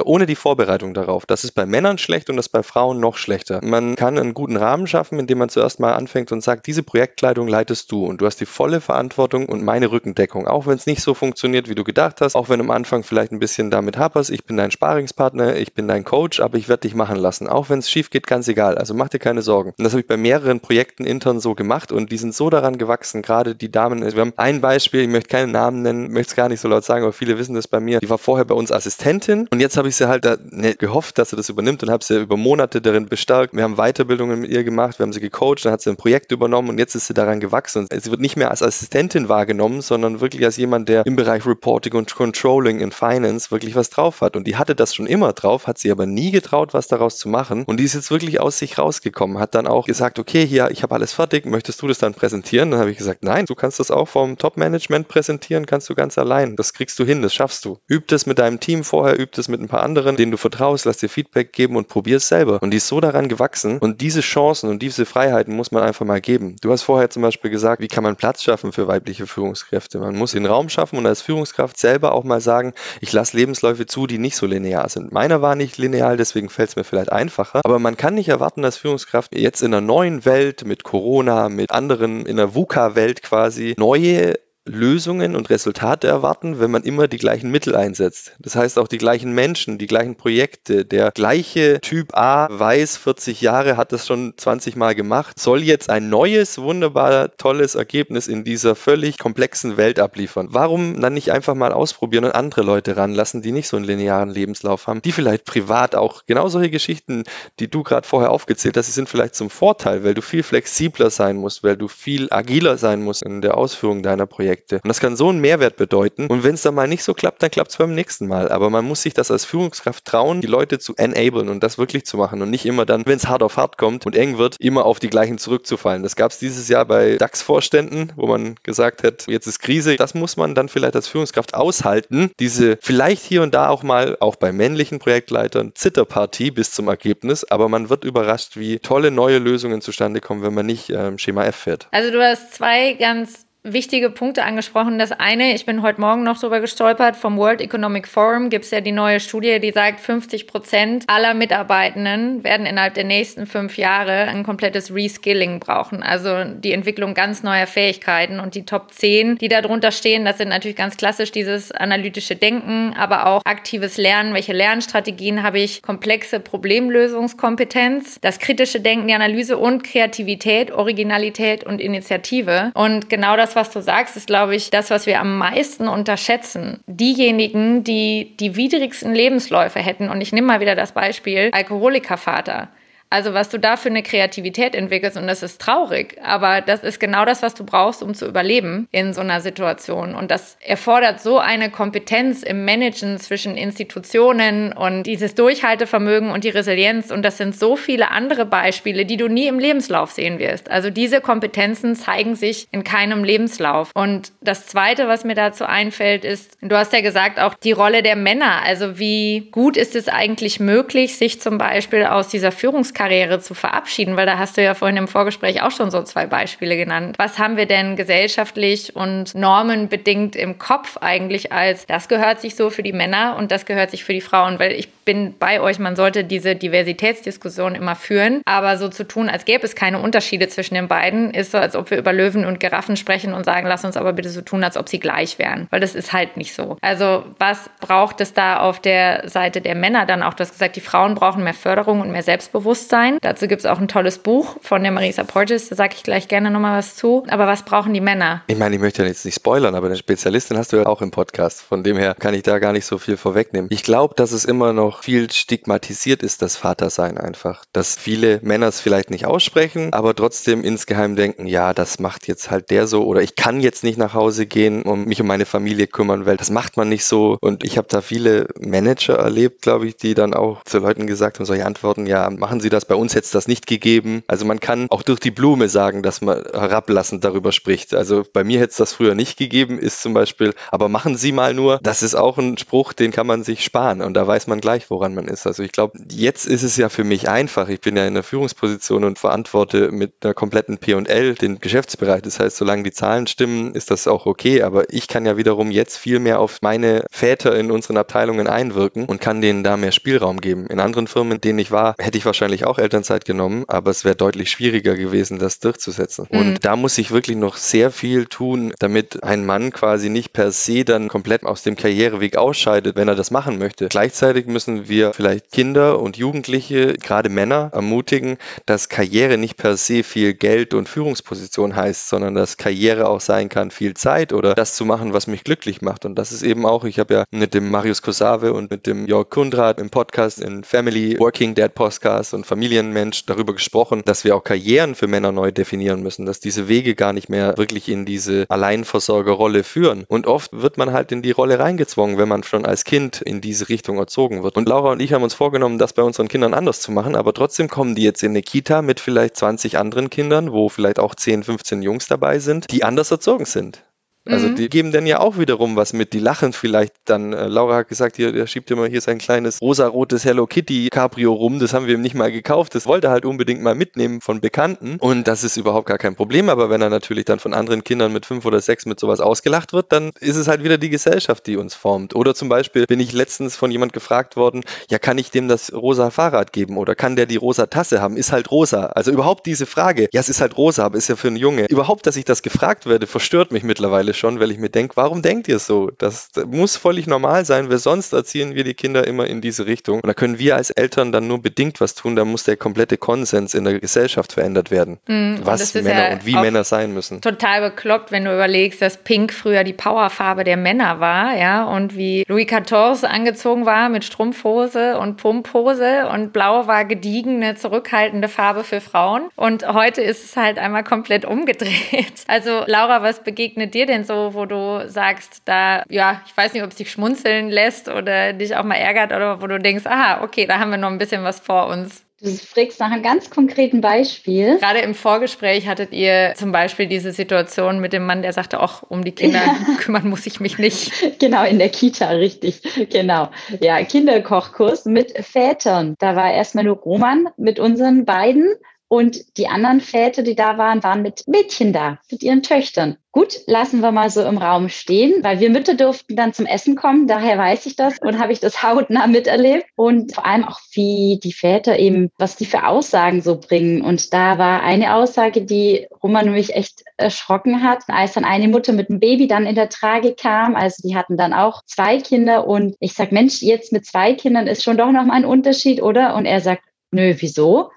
ohne die Vorbereitung darauf. Das ist bei Männern schlecht und das ist bei Frauen noch schlechter. Man kann einen guten Rahmen schaffen, indem man zuerst mal anfängt und sagt, diese Projektkleidung leitest du und du hast die volle Verantwortung und meine Rückendeckung. Auch wenn es nicht so funktioniert, wie du gedacht hast, auch wenn am Anfang vielleicht ein bisschen damit haperst, ich bin dein Sparingspartner, ich bin dein Coach, aber ich werde dich machen lassen. Auch wenn es schief geht, ganz egal. Also mach dir keine Sorgen. Und das habe ich bei mehreren Projekten intern so gemacht und die sind so daran gewachsen, gerade die Damen. Wir haben ein Beispiel, ich möchte keinen Namen nennen, möchte es gar nicht so laut sagen, aber viele wissen das bei mir. Die war vorher bei uns Assistentin und jetzt habe ich sie halt da, ne, gehofft, dass sie das übernimmt und habe sie über Monate darin bestärkt. Wir haben Weiterbildungen mit ihr gemacht, wir haben sie gecoacht, dann hat sie ein Projekt übernommen und jetzt ist sie daran gewachsen. Und sie wird nicht mehr als Assistentin wahrgenommen, sondern wirklich als jemand, der im Bereich Reporting und Controlling in Finance wirklich was drauf hat. Und die hatte das schon immer drauf, hat sie aber nie getraut, was daraus zu machen. Und die ist jetzt wirklich aus sich rausgekommen, hat dann auch gesagt, okay, hier, ich habe alles fertig, möchtest du das dann präsentieren? Dann habe ich gesagt, nein, du kannst das auch vom Top-Management präsentieren, kannst du ganz allein. Das kriegst du hin, das schaffst du. Üb das mit deinem Team vorher, üb das mit ein paar anderen, denen du vertraust, lass dir Feedback geben und probier es selber. Und die ist so daran gewachsen. Und diese Chancen und diese Freiheiten muss man einfach mal geben. Du hast vorher zum Beispiel gesagt, wie kann man Platz schaffen für weibliche Führungskräfte? Man muss den Raum schaffen und als Führungskraft selber auch mal sagen, ich lasse Lebensläufe zu, die nicht so linear sind. Meiner war nicht linear, deswegen fällt es mir vielleicht einfacher. Aber man kann nicht erwarten, als Führungskraft jetzt in einer neuen Welt mit Corona, mit anderen, in der VUCA-Welt quasi neue Lösungen und Resultate erwarten, wenn man immer die gleichen Mittel einsetzt. Das heißt auch die gleichen Menschen, die gleichen Projekte. Der gleiche Typ A weiß 40 Jahre, hat das schon 20 Mal gemacht, soll jetzt ein neues, wunderbar tolles Ergebnis in dieser völlig komplexen Welt abliefern. Warum dann nicht einfach mal ausprobieren und andere Leute ranlassen, die nicht so einen linearen Lebenslauf haben, die vielleicht privat auch genau solche Geschichten, die du gerade vorher aufgezählt hast, sind vielleicht zum Vorteil, weil du viel flexibler sein musst, weil du viel agiler sein musst in der Ausführung deiner Projekte. Projekte. Und das kann so einen Mehrwert bedeuten. Und wenn es dann mal nicht so klappt, dann klappt es beim nächsten Mal. Aber man muss sich das als Führungskraft trauen, die Leute zu enablen und das wirklich zu machen und nicht immer dann, wenn es hart auf hart kommt und eng wird, immer auf die gleichen zurückzufallen. Das gab es dieses Jahr bei DAX-Vorständen, wo man gesagt hat, jetzt ist Krise. Das muss man dann vielleicht als Führungskraft aushalten. Diese vielleicht hier und da auch mal, auch bei männlichen Projektleitern, Zitterpartie bis zum Ergebnis. Aber man wird überrascht, wie tolle neue Lösungen zustande kommen, wenn man nicht ähm, Schema F fährt. Also du hast zwei ganz wichtige Punkte angesprochen. Das eine, ich bin heute Morgen noch drüber gestolpert, vom World Economic Forum gibt es ja die neue Studie, die sagt, 50 Prozent aller Mitarbeitenden werden innerhalb der nächsten fünf Jahre ein komplettes Reskilling brauchen. Also die Entwicklung ganz neuer Fähigkeiten. Und die Top 10, die da drunter stehen, das sind natürlich ganz klassisch dieses analytische Denken, aber auch aktives Lernen. Welche Lernstrategien habe ich? Komplexe Problemlösungskompetenz, das kritische Denken, die Analyse und Kreativität, Originalität und Initiative. Und genau das was du sagst, ist, glaube ich, das, was wir am meisten unterschätzen. Diejenigen, die die widrigsten Lebensläufe hätten, und ich nehme mal wieder das Beispiel Alkoholikervater. Also was du da für eine Kreativität entwickelst und das ist traurig, aber das ist genau das, was du brauchst, um zu überleben in so einer Situation. Und das erfordert so eine Kompetenz im Managen zwischen Institutionen und dieses Durchhaltevermögen und die Resilienz. Und das sind so viele andere Beispiele, die du nie im Lebenslauf sehen wirst. Also diese Kompetenzen zeigen sich in keinem Lebenslauf. Und das Zweite, was mir dazu einfällt, ist, du hast ja gesagt, auch die Rolle der Männer. Also wie gut ist es eigentlich möglich, sich zum Beispiel aus dieser Führungskraft Berufskarriere zu verabschieden? Weil da hast du ja vorhin im Vorgespräch auch schon so zwei Beispiele genannt. Was haben wir denn gesellschaftlich und normenbedingt im Kopf eigentlich als, das gehört sich so für die Männer und das gehört sich für die Frauen? Weil ich bin bei euch, man sollte diese Diversitätsdiskussion immer führen, aber so zu tun, als gäbe es keine Unterschiede zwischen den beiden, ist so, als ob wir über Löwen und Giraffen sprechen und sagen, lass uns aber bitte so tun, als ob sie gleich wären, weil das ist halt nicht so. Also was braucht es da auf der Seite der Männer dann auch? Du hast gesagt, die Frauen brauchen mehr Förderung und mehr Selbstbewusstsein. Selbstbewusstsein. Dazu gibt es auch ein tolles Buch von der Marisa Porges, da sage ich gleich gerne nochmal was zu. Aber was brauchen die Männer? Ich meine, ich möchte ja jetzt nicht spoilern, aber eine Spezialistin hast du ja auch im Podcast. Von dem her kann ich da gar nicht so viel vorwegnehmen. Ich glaube, dass es immer noch viel stigmatisiert ist, das Vatersein einfach. Dass viele Männer es vielleicht nicht aussprechen, aber trotzdem insgeheim denken, ja, das macht jetzt halt der so oder ich kann jetzt nicht nach Hause gehen und mich um meine Familie kümmern, weil das macht man nicht so. Und ich habe da viele Manager erlebt, glaube ich, die dann auch zu Leuten gesagt haben, solche Antworten, ja, machen Sie das, bei uns hätte es das nicht gegeben. Also man kann auch durch die Blume sagen, dass man herablassend darüber spricht. Also bei mir hätte es das früher nicht gegeben, ist zum Beispiel, aber machen Sie mal nur, das ist auch ein Spruch, den kann man sich sparen und da weiß man gleich, woran man ist. Also ich glaube, jetzt ist es ja für mich einfach. Ich bin ja in der Führungsposition und verantworte mit einer kompletten P&L den Geschäftsbereich. Das heißt, solange die Zahlen stimmen, ist das auch okay. Aber ich kann ja wiederum jetzt viel mehr auf meine Väter in unseren Abteilungen einwirken und kann denen da mehr Spielraum geben. In anderen Firmen, in denen ich war, hätte ich wahrscheinlich auch Elternzeit genommen, aber es wäre deutlich schwieriger gewesen, das durchzusetzen. Mhm. Und da muss ich wirklich noch sehr viel tun, damit ein Mann quasi nicht per se dann komplett aus dem Karriereweg ausscheidet, wenn er das machen möchte. Gleichzeitig müssen wir vielleicht Kinder und Jugendliche, gerade Männer, ermutigen, dass Karriere nicht per se viel Geld und Führungsposition heißt, sondern dass Karriere auch sein kann, viel Zeit oder das zu machen, was mich glücklich macht. Und das ist eben auch, ich habe ja mit dem Marius Kosave und mit dem Jörg Kundrat im Podcast in Family Working Dad Podcast und Familienmensch darüber gesprochen, dass wir auch Karrieren für Männer neu definieren müssen, dass diese Wege gar nicht mehr wirklich in diese Alleinversorgerrolle führen. Und oft wird man halt in die Rolle reingezwungen, wenn man schon als Kind in diese Richtung erzogen wird. Und Laura und ich haben uns vorgenommen, das bei unseren Kindern anders zu machen, aber trotzdem kommen die jetzt in eine Kita mit vielleicht 20 anderen Kindern, wo vielleicht auch 10, 15 Jungs dabei sind, die anders erzogen sind. Also mhm. die geben dann ja auch wiederum was mit. Die lachen vielleicht dann. Äh, Laura hat gesagt, hier, der schiebt immer hier sein kleines rosarotes Hello Kitty Cabrio rum. Das haben wir ihm nicht mal gekauft. Das wollte er halt unbedingt mal mitnehmen von Bekannten. Und das ist überhaupt gar kein Problem. Aber wenn er natürlich dann von anderen Kindern mit fünf oder sechs mit sowas ausgelacht wird, dann ist es halt wieder die Gesellschaft, die uns formt. Oder zum Beispiel bin ich letztens von jemand gefragt worden, ja, kann ich dem das rosa Fahrrad geben oder kann der die rosa Tasse haben? Ist halt rosa. Also überhaupt diese Frage, ja, es ist halt rosa, aber ist ja für einen Junge. Überhaupt, dass ich das gefragt werde, verstört mich mittlerweile mittlerweile schon, weil ich mir denke, warum denkt ihr so? Das, das muss völlig normal sein, weil sonst erziehen wir die Kinder immer in diese Richtung. Und da können wir als Eltern dann nur bedingt was tun, da muss der komplette Konsens in der Gesellschaft verändert werden, mm, was Männer ja und wie Männer sein müssen. Total bekloppt, wenn du überlegst, dass Pink früher die Powerfarbe der Männer war, ja, und wie Louis XIV angezogen war mit Strumpfhose und Pumphose und Blau war gediegene, zurückhaltende Farbe für Frauen. Und heute ist es halt einmal komplett umgedreht. <laughs> Also Laura, was begegnet dir denn denn so, wo du sagst, da, ja, ich weiß nicht, ob es dich schmunzeln lässt oder dich auch mal ärgert oder wo du denkst, aha, okay, da haben wir noch ein bisschen was vor uns? Du fragst nach einem ganz konkreten Beispiel. Gerade im Vorgespräch hattet ihr zum Beispiel diese Situation mit dem Mann, der sagte, auch um die Kinder ja. <laughs> kümmern muss ich mich nicht. Genau, in der Kita, richtig. Genau. Ja, Kinderkochkurs mit Vätern. Da war erstmal nur Roman mit unseren beiden und die anderen Väter, die da waren, waren mit Mädchen da, mit ihren Töchtern. Gut, lassen wir mal so im Raum stehen, weil wir Mütter durften dann zum Essen kommen. Daher weiß ich das und habe ich das <laughs> hautnah miterlebt. Und vor allem auch, wie die Väter eben, was die für Aussagen so bringen. Und da war eine Aussage, die Roman mich echt erschrocken hat, als dann eine Mutter mit einem Baby dann in der Trage kam. Also die hatten dann auch zwei Kinder. Und ich sag, Mensch, jetzt mit zwei Kindern ist schon doch noch mal ein Unterschied, oder? Und er sagt, nö, wieso?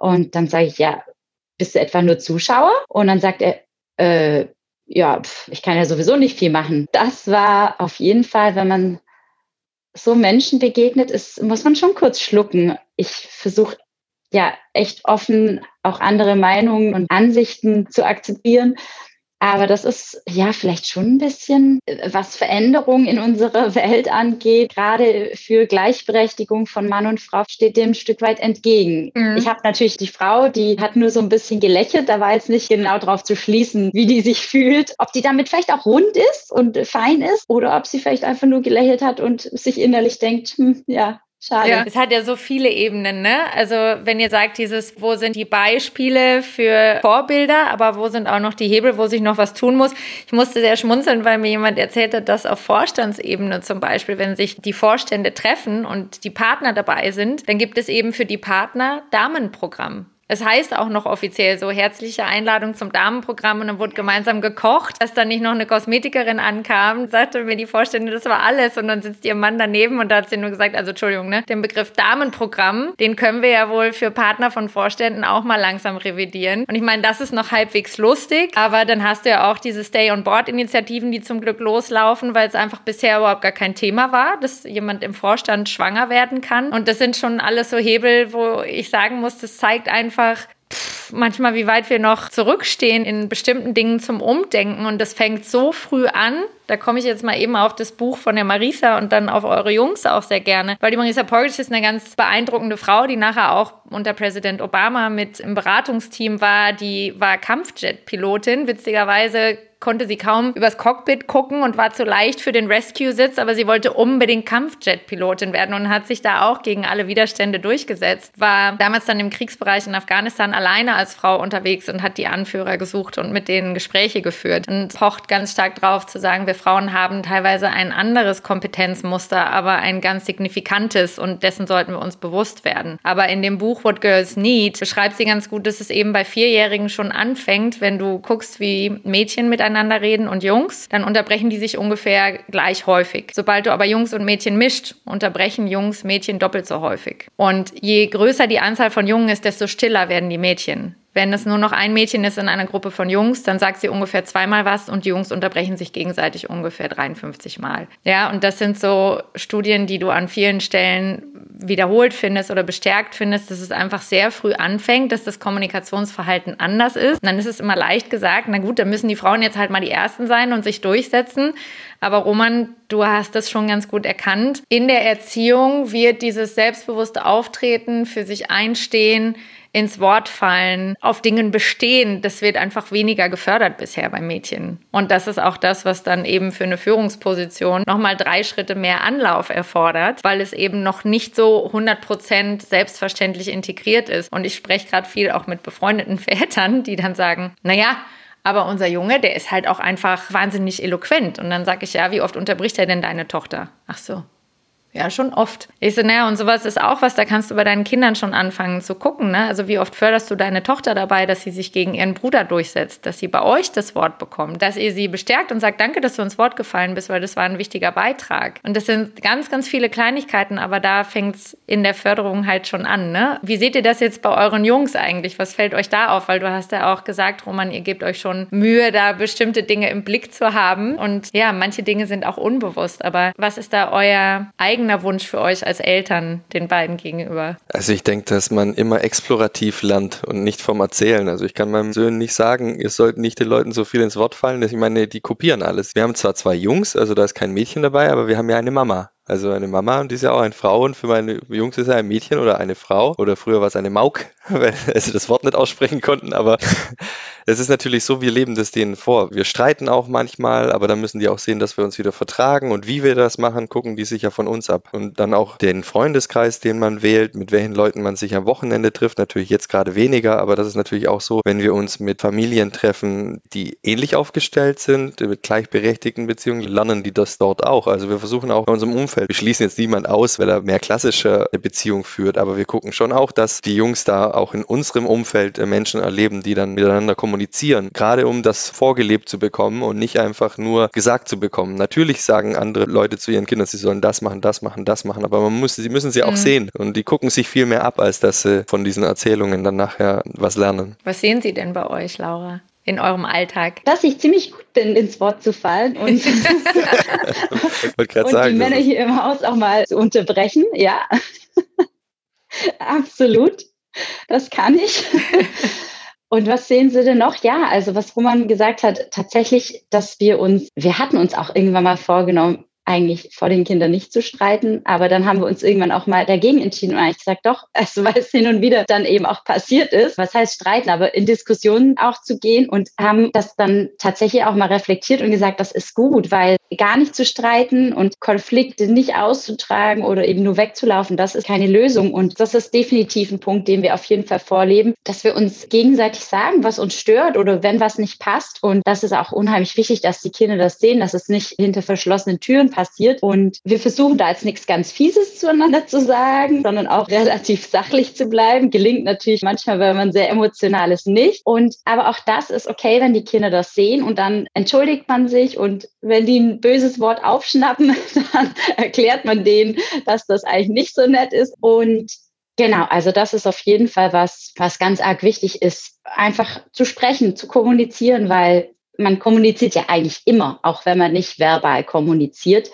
Und dann sage ich, ja, bist du etwa nur Zuschauer? Und dann sagt er, äh, ja, pf, ich kann ja sowieso nicht viel machen. Das war auf jeden Fall, wenn man so Menschen begegnet ist, muss man schon kurz schlucken. Ich versuche ja echt offen auch andere Meinungen und Ansichten zu akzeptieren. Aber das ist ja vielleicht schon ein bisschen, äh, was Veränderung in unserer <laughs> Welt angeht, gerade für Gleichberechtigung von Mann und Frau steht dem ein Stück weit entgegen. Mhm. Ich habe natürlich die Frau, die hat nur so ein bisschen gelächelt, da war jetzt nicht genau drauf zu schließen, wie die sich fühlt, ob die damit vielleicht auch rund ist und fein ist oder ob sie vielleicht einfach nur gelächelt hat und sich innerlich denkt, hm, ja, Schade. Ja. Es hat ja so viele Ebenen, ne? Also wenn ihr sagt, dieses, wo sind die Beispiele für Vorbilder, aber wo sind auch noch die Hebel, wo sich noch was tun muss? Ich musste sehr schmunzeln, weil mir jemand erzählt hat, dass auf Vorstandsebene zum Beispiel, wenn sich die Vorstände treffen und die Partner dabei sind, dann gibt es eben für die Partner Damenprogramm. Es heißt auch noch offiziell so herzliche Einladung zum Damenprogramm und dann wurde gemeinsam gekocht. Dass dann nicht noch eine Kosmetikerin ankam, sagte mir die Vorstände, das war alles und dann sitzt ihr Mann daneben und da hat sie nur gesagt, also Entschuldigung, ne, den Begriff Damenprogramm, den können wir ja wohl für Partner von Vorständen auch mal langsam revidieren. Und ich meine, das ist noch halbwegs lustig, aber dann hast du ja auch diese Stay-on-Board-Initiativen, die zum Glück loslaufen, weil es einfach bisher überhaupt gar kein Thema war, dass jemand im Vorstand schwanger werden kann. Und das sind schon alles so Hebel, wo ich sagen muss, das zeigt einfach, manchmal, wie weit wir noch zurückstehen in bestimmten Dingen zum Umdenken. Und das fängt so früh an. Da komme ich jetzt mal eben auf das Buch von der Marisa und dann auf eure Jungs auch sehr gerne. Weil die Marisa Porridge ist eine ganz beeindruckende Frau, die nachher auch unter Präsident Obama mit im Beratungsteam war. Die war Kampfjet-Pilotin. Witzigerweise konnte sie kaum übers Cockpit gucken und war zu leicht für den Rescue-Sitz, aber sie wollte unbedingt Kampfjet-Pilotin werden und hat sich da auch gegen alle Widerstände durchgesetzt. War damals dann im Kriegsbereich in Afghanistan alleine als Frau unterwegs und hat die Anführer gesucht und mit denen Gespräche geführt und pocht ganz stark drauf zu sagen, wir Frauen haben teilweise ein anderes Kompetenzmuster, aber ein ganz signifikantes und dessen sollten wir uns bewusst werden. Aber in dem Buch What Girls Need beschreibt sie ganz gut, dass es eben bei Vierjährigen schon anfängt, wenn du guckst, wie Mädchen miteinander miteinander reden und Jungs, dann unterbrechen die sich ungefähr gleich häufig. Sobald du aber Jungs und Mädchen mischt, unterbrechen Jungs Mädchen doppelt so häufig. Und je größer die Anzahl von Jungen ist, desto stiller werden die Mädchen. Wenn es nur noch ein Mädchen ist in einer Gruppe von Jungs, dann sagt sie ungefähr zweimal was und die Jungs unterbrechen sich gegenseitig ungefähr 53 Mal. Ja, und das sind so Studien, die du an vielen Stellen wiederholt findest oder bestärkt findest, dass es einfach sehr früh anfängt, dass das Kommunikationsverhalten anders ist. Und dann ist es immer leicht gesagt, na gut, dann müssen die Frauen jetzt halt mal die Ersten sein und sich durchsetzen. Aber Roman, du hast das schon ganz gut erkannt. In der Erziehung wird dieses selbstbewusste Auftreten, für sich einstehen, ins Wort fallen, auf Dingen bestehen, das wird einfach weniger gefördert bisher bei Mädchen. Und das ist auch das, was dann eben für eine Führungsposition nochmal drei Schritte mehr Anlauf erfordert, weil es eben noch nicht so 100 Prozent selbstverständlich integriert ist. Und ich spreche gerade viel auch mit befreundeten <laughs> Vätern, die dann sagen, naja, aber unser Junge, der ist halt auch einfach wahnsinnig eloquent. Und dann sage ich, ja, wie oft unterbricht er denn deine Tochter? Ach so, ja, schon oft. Ich so, naja, und sowas ist auch was, da kannst du bei deinen Kindern schon anfangen zu gucken. Ne? Also wie oft förderst du deine Tochter dabei, dass sie sich gegen ihren Bruder durchsetzt, dass sie bei euch das Wort bekommt, dass ihr sie bestärkt und sagt, danke, dass du ins Wort gefallen bist, weil das war ein wichtiger Beitrag. Und das sind ganz, ganz viele Kleinigkeiten, aber da fängt es in der Förderung halt schon an. Ne? Wie seht ihr das jetzt bei euren Jungs eigentlich? Was fällt euch da auf? Weil du hast ja auch gesagt, Roman, ihr gebt euch schon Mühe, da bestimmte Dinge im Blick zu haben. Und ja, manche Dinge sind auch unbewusst. Aber was ist da euer eigenes eigener Wunsch für euch als Eltern den beiden gegenüber? Also ich denke, dass man immer explorativ lernt und nicht vom Erzählen. Also ich kann meinem Söhnen nicht sagen, ihr sollt nicht den Leuten so viel ins Wort fallen. Ich meine, die kopieren alles. Wir haben zwar zwei Jungs, also da ist kein Mädchen dabei, aber wir haben ja eine Mama. Also eine Mama und die ist ja auch eine Frau und für meine Jungs ist ja ein Mädchen oder eine Frau oder früher war es eine Mauk, <laughs> weil sie das Wort nicht aussprechen konnten, aber es ist natürlich so, wir leben das denen vor. Wir streiten auch manchmal, aber dann müssen die auch sehen, dass wir uns wieder vertragen und wie wir das machen, gucken die sich ja von uns ab. Und dann auch den Freundeskreis, den man wählt, mit welchen Leuten man sich am Wochenende trifft, natürlich jetzt gerade weniger, aber das ist natürlich auch so, wenn wir uns mit Familien treffen, die ähnlich aufgestellt sind, mit gleichberechtigten Beziehungen, lernen die das dort auch. Also wir versuchen auch in unserem Umfeld, wir schließen jetzt niemand aus, weil er mehr klassische Beziehung führt, aber wir gucken schon auch, dass die Jungs da auch in unserem Umfeld Menschen erleben, die dann miteinander kommunizieren kommunizieren, gerade um das vorgelebt zu bekommen und nicht einfach nur gesagt zu bekommen. Natürlich sagen andere Leute zu ihren Kindern, sie sollen das machen, das machen, das machen, aber man muss, sie müssen sie auch mhm. sehen und die gucken sich viel mehr ab, als dass sie von diesen Erzählungen dann nachher was lernen. Was sehen Sie denn bei euch, Laura? in eurem Alltag? Dass ich ziemlich gut bin, ins Wort zu fallen und, <laughs> und sagen, die Männer hier im Haus auch mal zu unterbrechen. Ja, <laughs> absolut. Das kann ich. <laughs> Und was sehen Sie denn noch? Ja, also was Roman gesagt hat, tatsächlich, dass wir uns, wir hatten uns auch irgendwann mal vorgenommen, eigentlich vor den Kindern nicht zu streiten. Aber dann haben wir uns irgendwann auch mal dagegen entschieden und eigentlich gesagt, doch, <laughs> also weil es hin und wieder dann eben auch passiert ist. Was heißt streiten? Aber in Diskussionen auch zu gehen und haben das dann tatsächlich auch mal reflektiert und gesagt, das ist gut, weil gar nicht zu streiten und Konflikte nicht auszutragen oder eben nur wegzulaufen, das ist keine Lösung. Und das ist definitiv ein Punkt, den wir auf jeden Fall vorleben, dass wir uns gegenseitig sagen, was uns stört oder wenn was nicht passt. Und das ist auch unheimlich wichtig, dass die Kinder das sehen, dass es nicht hinter verschlossenen Türen Passiert. Und wir versuchen da jetzt nichts ganz Fieses zueinander zu sagen, sondern auch <laughs> relativ sachlich zu bleiben. Gelingt natürlich manchmal, wenn man sehr emotional ist, nicht. Und aber auch das ist okay, wenn die Kinder das sehen und dann entschuldigt man sich und wenn die ein böses Wort aufschnappen, <laughs> dann erklärt man denen, dass das eigentlich nicht so nett ist. Und Genau, also das ist auf jeden Fall was, was ganz arg wichtig ist, einfach zu sprechen, zu kommunizieren, weil man kommuniziert ja eigentlich immer, auch wenn man nicht verbal kommuniziert.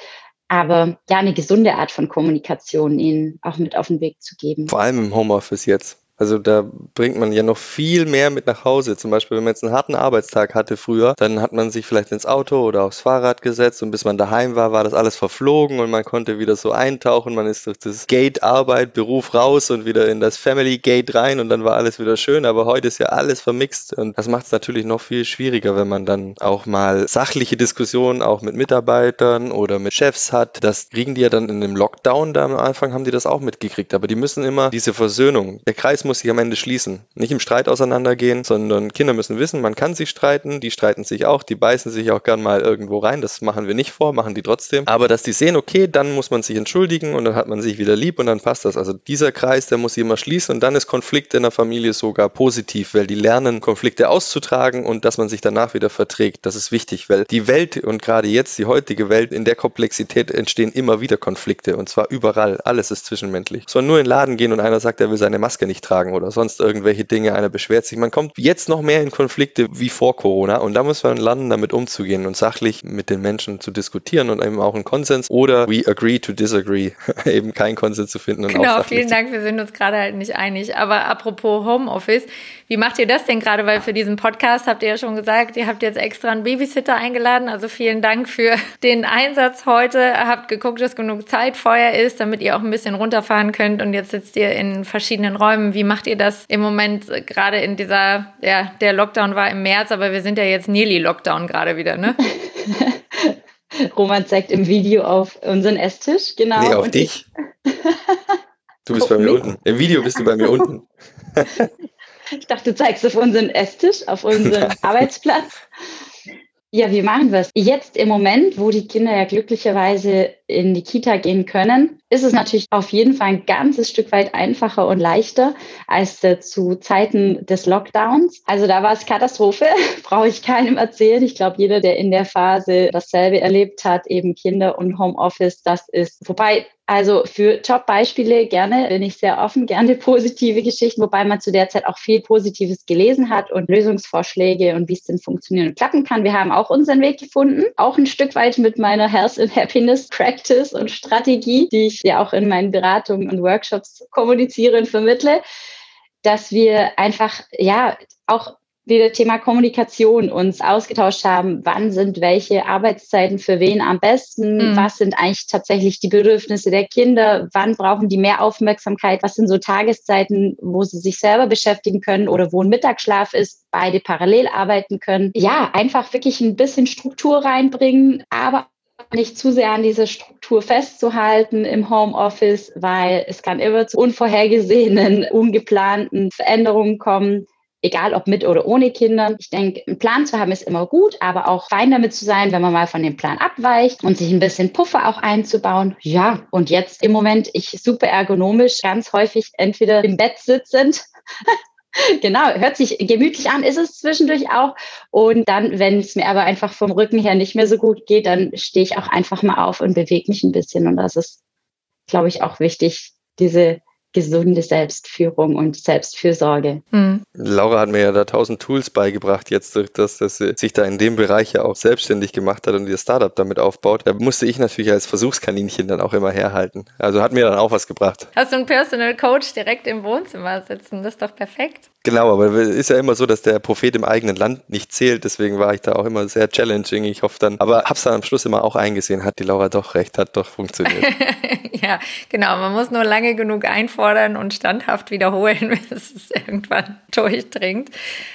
Aber ja, eine gesunde Art von Kommunikation ihnen auch mit auf den Weg zu geben. Vor allem im Homeoffice jetzt. Also da bringt man ja noch viel mehr mit nach Hause. Zum Beispiel, wenn man jetzt einen harten Arbeitstag hatte früher, dann hat man sich vielleicht ins Auto oder aufs Fahrrad gesetzt und bis man daheim war, war das alles verflogen und man konnte wieder so eintauchen. Man ist durch das Gate Arbeit, Beruf raus und wieder in das Family Gate rein und dann war alles wieder schön. Aber heute ist ja alles vermixt und das macht es natürlich noch viel schwieriger, wenn man dann auch mal sachliche Diskussionen auch mit Mitarbeitern oder mit Chefs hat. Das kriegen die ja dann in dem Lockdown, da am Anfang haben die das auch mitgekriegt. Aber die müssen immer diese Versöhnung, der Kreis muss sich am Ende schließen. Nicht im Streit auseinandergehen, sondern Kinder müssen wissen, man kann sich streiten, die streiten sich auch, die beißen sich auch gern mal irgendwo rein. Das machen wir nicht vor, machen die trotzdem. Aber dass die sehen, okay, dann muss man sich entschuldigen und dann hat man sich wieder lieb und dann passt das. Also dieser Kreis, der muss sich immer schließen und dann ist Konflikt in der Familie sogar positiv, weil die lernen, Konflikte auszutragen und dass man sich danach wieder verträgt. Das ist wichtig, weil die Welt und gerade jetzt die heutige Welt, in der Komplexität entstehen immer wieder Konflikte und zwar überall. Alles ist zwischenmenschlich. Soll nur in den Laden gehen und einer sagt, er will seine Maske nicht tragen oder sonst irgendwelche Dinge, einer beschwert sich. Man kommt jetzt noch mehr in Konflikte wie vor Corona und da muss man lernen, damit umzugehen und sachlich mit den Menschen zu diskutieren und eben auch einen Konsens oder we agree to disagree, <laughs> eben keinen Konsens zu finden. Und genau, vielen Dank, wir sind uns gerade halt nicht einig. Aber apropos Homeoffice, wie macht ihr das denn gerade? Weil für diesen Podcast habt ihr ja schon gesagt, ihr habt jetzt extra einen Babysitter eingeladen. Also vielen Dank für <laughs> den Einsatz heute. Habt geguckt, dass genug Zeit vorher ist, damit ihr auch ein bisschen runterfahren könnt. Und jetzt sitzt ihr in verschiedenen Räumen. Wie macht ihr das im Moment äh, gerade in dieser, ja, der Lockdown war im März, aber wir sind ja jetzt nearly Lockdown gerade wieder, ne? <laughs> Roman zeigt im Video auf unseren Esstisch, genau. Nee, auf dich. Du bist bei mir mich? unten. Im Video bist du bei mir unten. <laughs> ich dachte, du zeigst auf unseren Esstisch, auf unseren <laughs> Arbeitsplatz. Ja, wie machen wir es? Jetzt im Moment, wo die Kinder ja glücklicherweise in die Kita gehen können, ist es natürlich auf jeden Fall ein ganzes Stück weit einfacher und leichter als äh, zu Zeiten des Lockdowns. Also da war es Katastrophe, <laughs> brauche ich keinem erzählen. Ich glaube, jeder, der in der Phase dasselbe erlebt hat, eben Kinder und Homeoffice, das ist, wobei also für Jobbeispiele gerne, bin ich sehr offen, gerne positive Geschichten, wobei man zu der Zeit auch viel Positives gelesen hat und Lösungsvorschläge und wie es denn funktionieren und klappen kann. Wir haben auch unseren Weg gefunden, auch ein Stück weit mit meiner Health and Happiness Practice und Strategie, die ich ja auch in meinen Beratungen und Workshops kommuniziere und vermittle, dass wir einfach ja auch wieder Thema Kommunikation uns ausgetauscht haben, wann sind welche Arbeitszeiten für wen am besten, mhm. was sind eigentlich tatsächlich die Bedürfnisse der Kinder, wann brauchen die mehr Aufmerksamkeit, was sind so Tageszeiten, wo sie sich selber beschäftigen können oder wo ein Mittagsschlaf ist, beide parallel arbeiten können. Ja, einfach wirklich ein bisschen Struktur reinbringen, aber nicht zu sehr an diese Struktur festzuhalten im Homeoffice, weil es kann immer zu unvorhergesehenen, ungeplanten Veränderungen kommen egal ob mit oder ohne Kinder. Ich denke, einen Plan zu haben ist immer gut, aber auch fein damit zu sein, wenn man mal von dem Plan abweicht und sich ein bisschen Puffer auch einzubauen. Ja, und jetzt im Moment ich super ergonomisch, ganz häufig entweder im Bett sitzend. <laughs> <laughs> Genau, hört sich gemütlich an, ist es zwischendurch auch. Und dann, wenn es mir aber einfach vom Rücken her nicht mehr so gut geht, dann stehe ich auch einfach mal auf und bewege mich ein bisschen. Und das ist, glaube ich, auch wichtig, diese gesunde Selbstführung und Selbstfürsorge. Mhm. Laura hat mir ja da tausend Tools beigebracht, jetzt durch das, dass sie sich da in dem Bereich ja auch selbstständig gemacht hat und ihr Startup damit aufbaut. Da musste ich natürlich als Versuchskaninchen dann auch immer herhalten. Also hat mir dann auch was gebracht. Hast du einen Personal Coach direkt im Wohnzimmer sitzen? Das ist doch perfekt. Genau, aber es ist ja immer so, dass der Prophet im eigenen Land nicht zählt. Deswegen war ich da auch immer sehr challenging. Ich hoffe dann, aber hab's dann am Schluss immer auch eingesehen, hat die Laura doch recht, hat doch funktioniert. <laughs> ja, genau. Man muss nur lange genug einfordern und standhaft wiederholen, <laughs> bis es irgendwann durchdringt.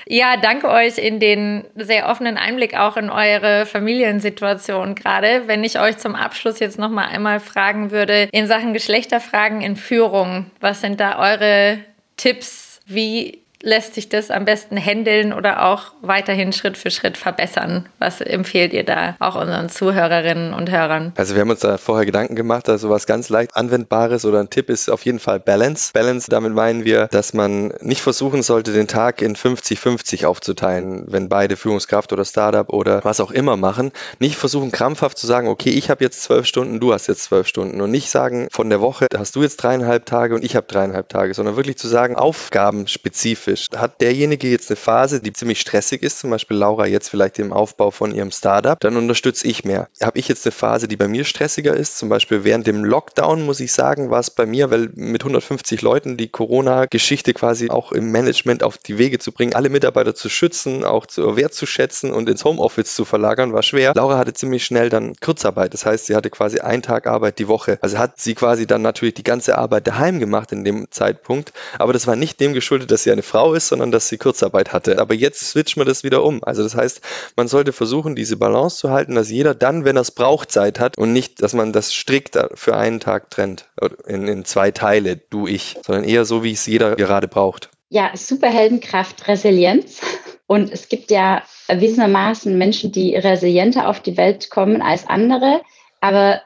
Ja, danke euch in den sehr offenen Einblick auch in eure Familiensituation gerade. Wenn ich euch zum Abschluss jetzt noch mal einmal fragen würde in Sachen Geschlechterfragen in Führung, was sind da eure Tipps? Wie lässt sich das am besten handeln oder auch weiterhin Schritt für Schritt verbessern? Was empfehlt ihr da auch unseren Zuhörerinnen und Hörern? Also wir haben uns da vorher Gedanken gemacht, also was ganz leicht anwendbares oder ein Tipp ist auf jeden Fall Balance. Balance, damit meinen wir, dass man nicht versuchen sollte, den Tag in 50-50 aufzuteilen, wenn beide Führungskraft oder Startup oder was auch immer machen. Nicht versuchen krampfhaft zu sagen, okay, ich habe jetzt zwölf Stunden, du hast jetzt zwölf Stunden und nicht sagen, von der Woche hast du jetzt dreieinhalb Tage und ich habe dreieinhalb Tage, sondern wirklich zu sagen, aufgabenspezifisch. Hat derjenige jetzt eine Phase, die ziemlich stressig ist, zum Beispiel Laura jetzt vielleicht im Aufbau von ihrem Startup, dann unterstütze ich mehr. Habe ich jetzt eine Phase, die bei mir stressiger ist, zum Beispiel während dem Lockdown, muss ich sagen, war es bei mir, weil mit 150 Leuten die Corona-Geschichte quasi auch im Management auf die Wege zu bringen, alle Mitarbeiter zu schützen, auch zu wertzuschätzen und ins Homeoffice zu verlagern, war schwer. Laura hatte ziemlich schnell dann Kurzarbeit. Das heißt, sie hatte quasi einen Tag Arbeit die Woche. Also hat sie quasi dann natürlich die ganze Arbeit daheim gemacht in dem Zeitpunkt. Aber das war nicht dem geschuldet, dass sie eine Frau ist, sondern dass sie Kurzarbeit hatte. Aber jetzt switcht man das wieder um. Also das heißt, man sollte versuchen, diese Balance zu halten, dass jeder dann, wenn er es braucht, Zeit hat und nicht, dass man das strikt für einen Tag trennt. In, in zwei Teile, du, ich. Sondern eher so, wie es jeder gerade braucht. Ja, Superheldenkraft, Resilienz. Und es gibt ja erwiesenermaßen Menschen, die resilienter auf die Welt kommen als andere. Aber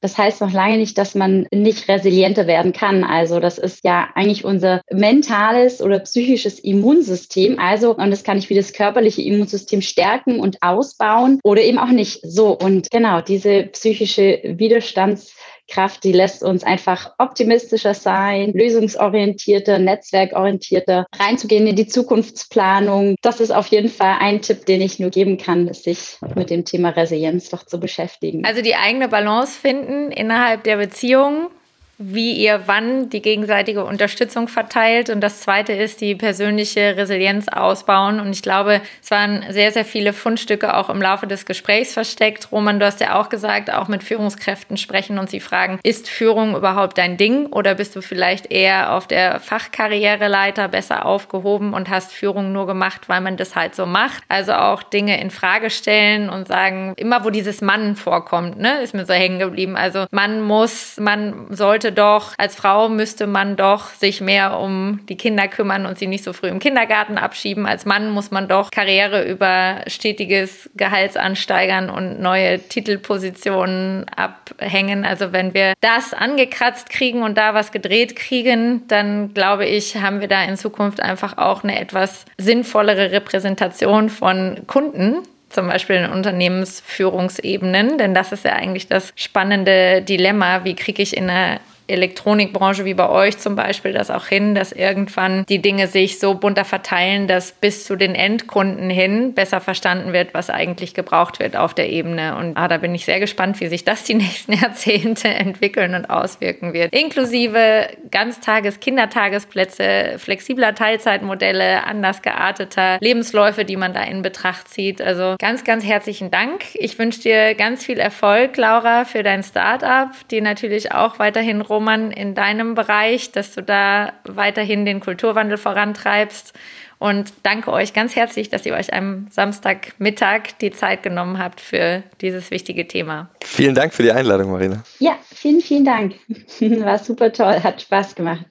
das heißt noch lange nicht, dass man nicht resilienter werden kann. Also das ist ja eigentlich unser mentales oder psychisches Immunsystem. Also, und das kann ich wie das körperliche Immunsystem stärken und ausbauen oder eben auch nicht. So, und genau, diese psychische Widerstands Kraft, die lässt uns einfach optimistischer sein, lösungsorientierter, netzwerkorientierter, reinzugehen in die Zukunftsplanung. Das ist auf jeden Fall ein Tipp, den ich nur geben kann, sich mit dem Thema Resilienz doch zu beschäftigen. Also die eigene Balance finden innerhalb der Beziehung wie ihr wann die gegenseitige Unterstützung verteilt. Und das zweite ist die persönliche Resilienz ausbauen. Und ich glaube, es waren sehr, sehr viele Fundstücke auch im Laufe des Gesprächs versteckt. Roman, du hast ja auch gesagt, auch mit Führungskräften sprechen und sie fragen, ist Führung überhaupt dein Ding oder bist du vielleicht eher auf der Fachkarriereleiter besser aufgehoben und hast Führung nur gemacht, weil man das halt so macht? Also auch Dinge in Frage stellen und sagen, immer wo dieses Mann vorkommt, ne, ist mir so hängen geblieben. Also man muss, man sollte sollte doch, als Frau müsste man doch sich mehr um die Kinder kümmern und sie nicht so früh im Kindergarten abschieben. Als Mann muss man doch Karriere über stetiges Gehaltsansteigern und neue Titelpositionen abhängen. Also wenn wir das angekratzt kriegen und da was gedreht kriegen, dann glaube ich, haben wir da in Zukunft einfach auch eine etwas sinnvollere Repräsentation von Kunden zum Beispiel in Unternehmensführungsebenen, denn das ist ja eigentlich das spannende Dilemma. Wie kriege ich in einer Elektronikbranche wie bei euch zum Beispiel das auch hin, dass irgendwann die Dinge sich so bunter verteilen, dass bis zu den Endkunden hin besser verstanden wird, was eigentlich gebraucht wird auf der Ebene. Und ah, da bin ich sehr gespannt, wie sich das die <laughs> nächsten Jahrzehnte entwickeln und auswirken wird. Inklusive Ganztages-, Kindertagesplätze, flexibler Teilzeitmodelle, anders gearteter Lebensläufe, die man da in Betracht zieht. Also ganz, ganz herzlichen Dank. Ich wünsche dir ganz viel Erfolg, Laura, für dein Startup, die natürlich auch weiterhin rum Roman, in deinem Bereich, dass du da weiterhin den Kulturwandel vorantreibst. Und danke euch ganz herzlich, dass ihr euch am Samstagmittag die Zeit genommen habt für dieses wichtige Thema. Vielen Dank für die Einladung, Marina. Ja, vielen, vielen Dank. <laughs> War super toll, hat Spaß gemacht.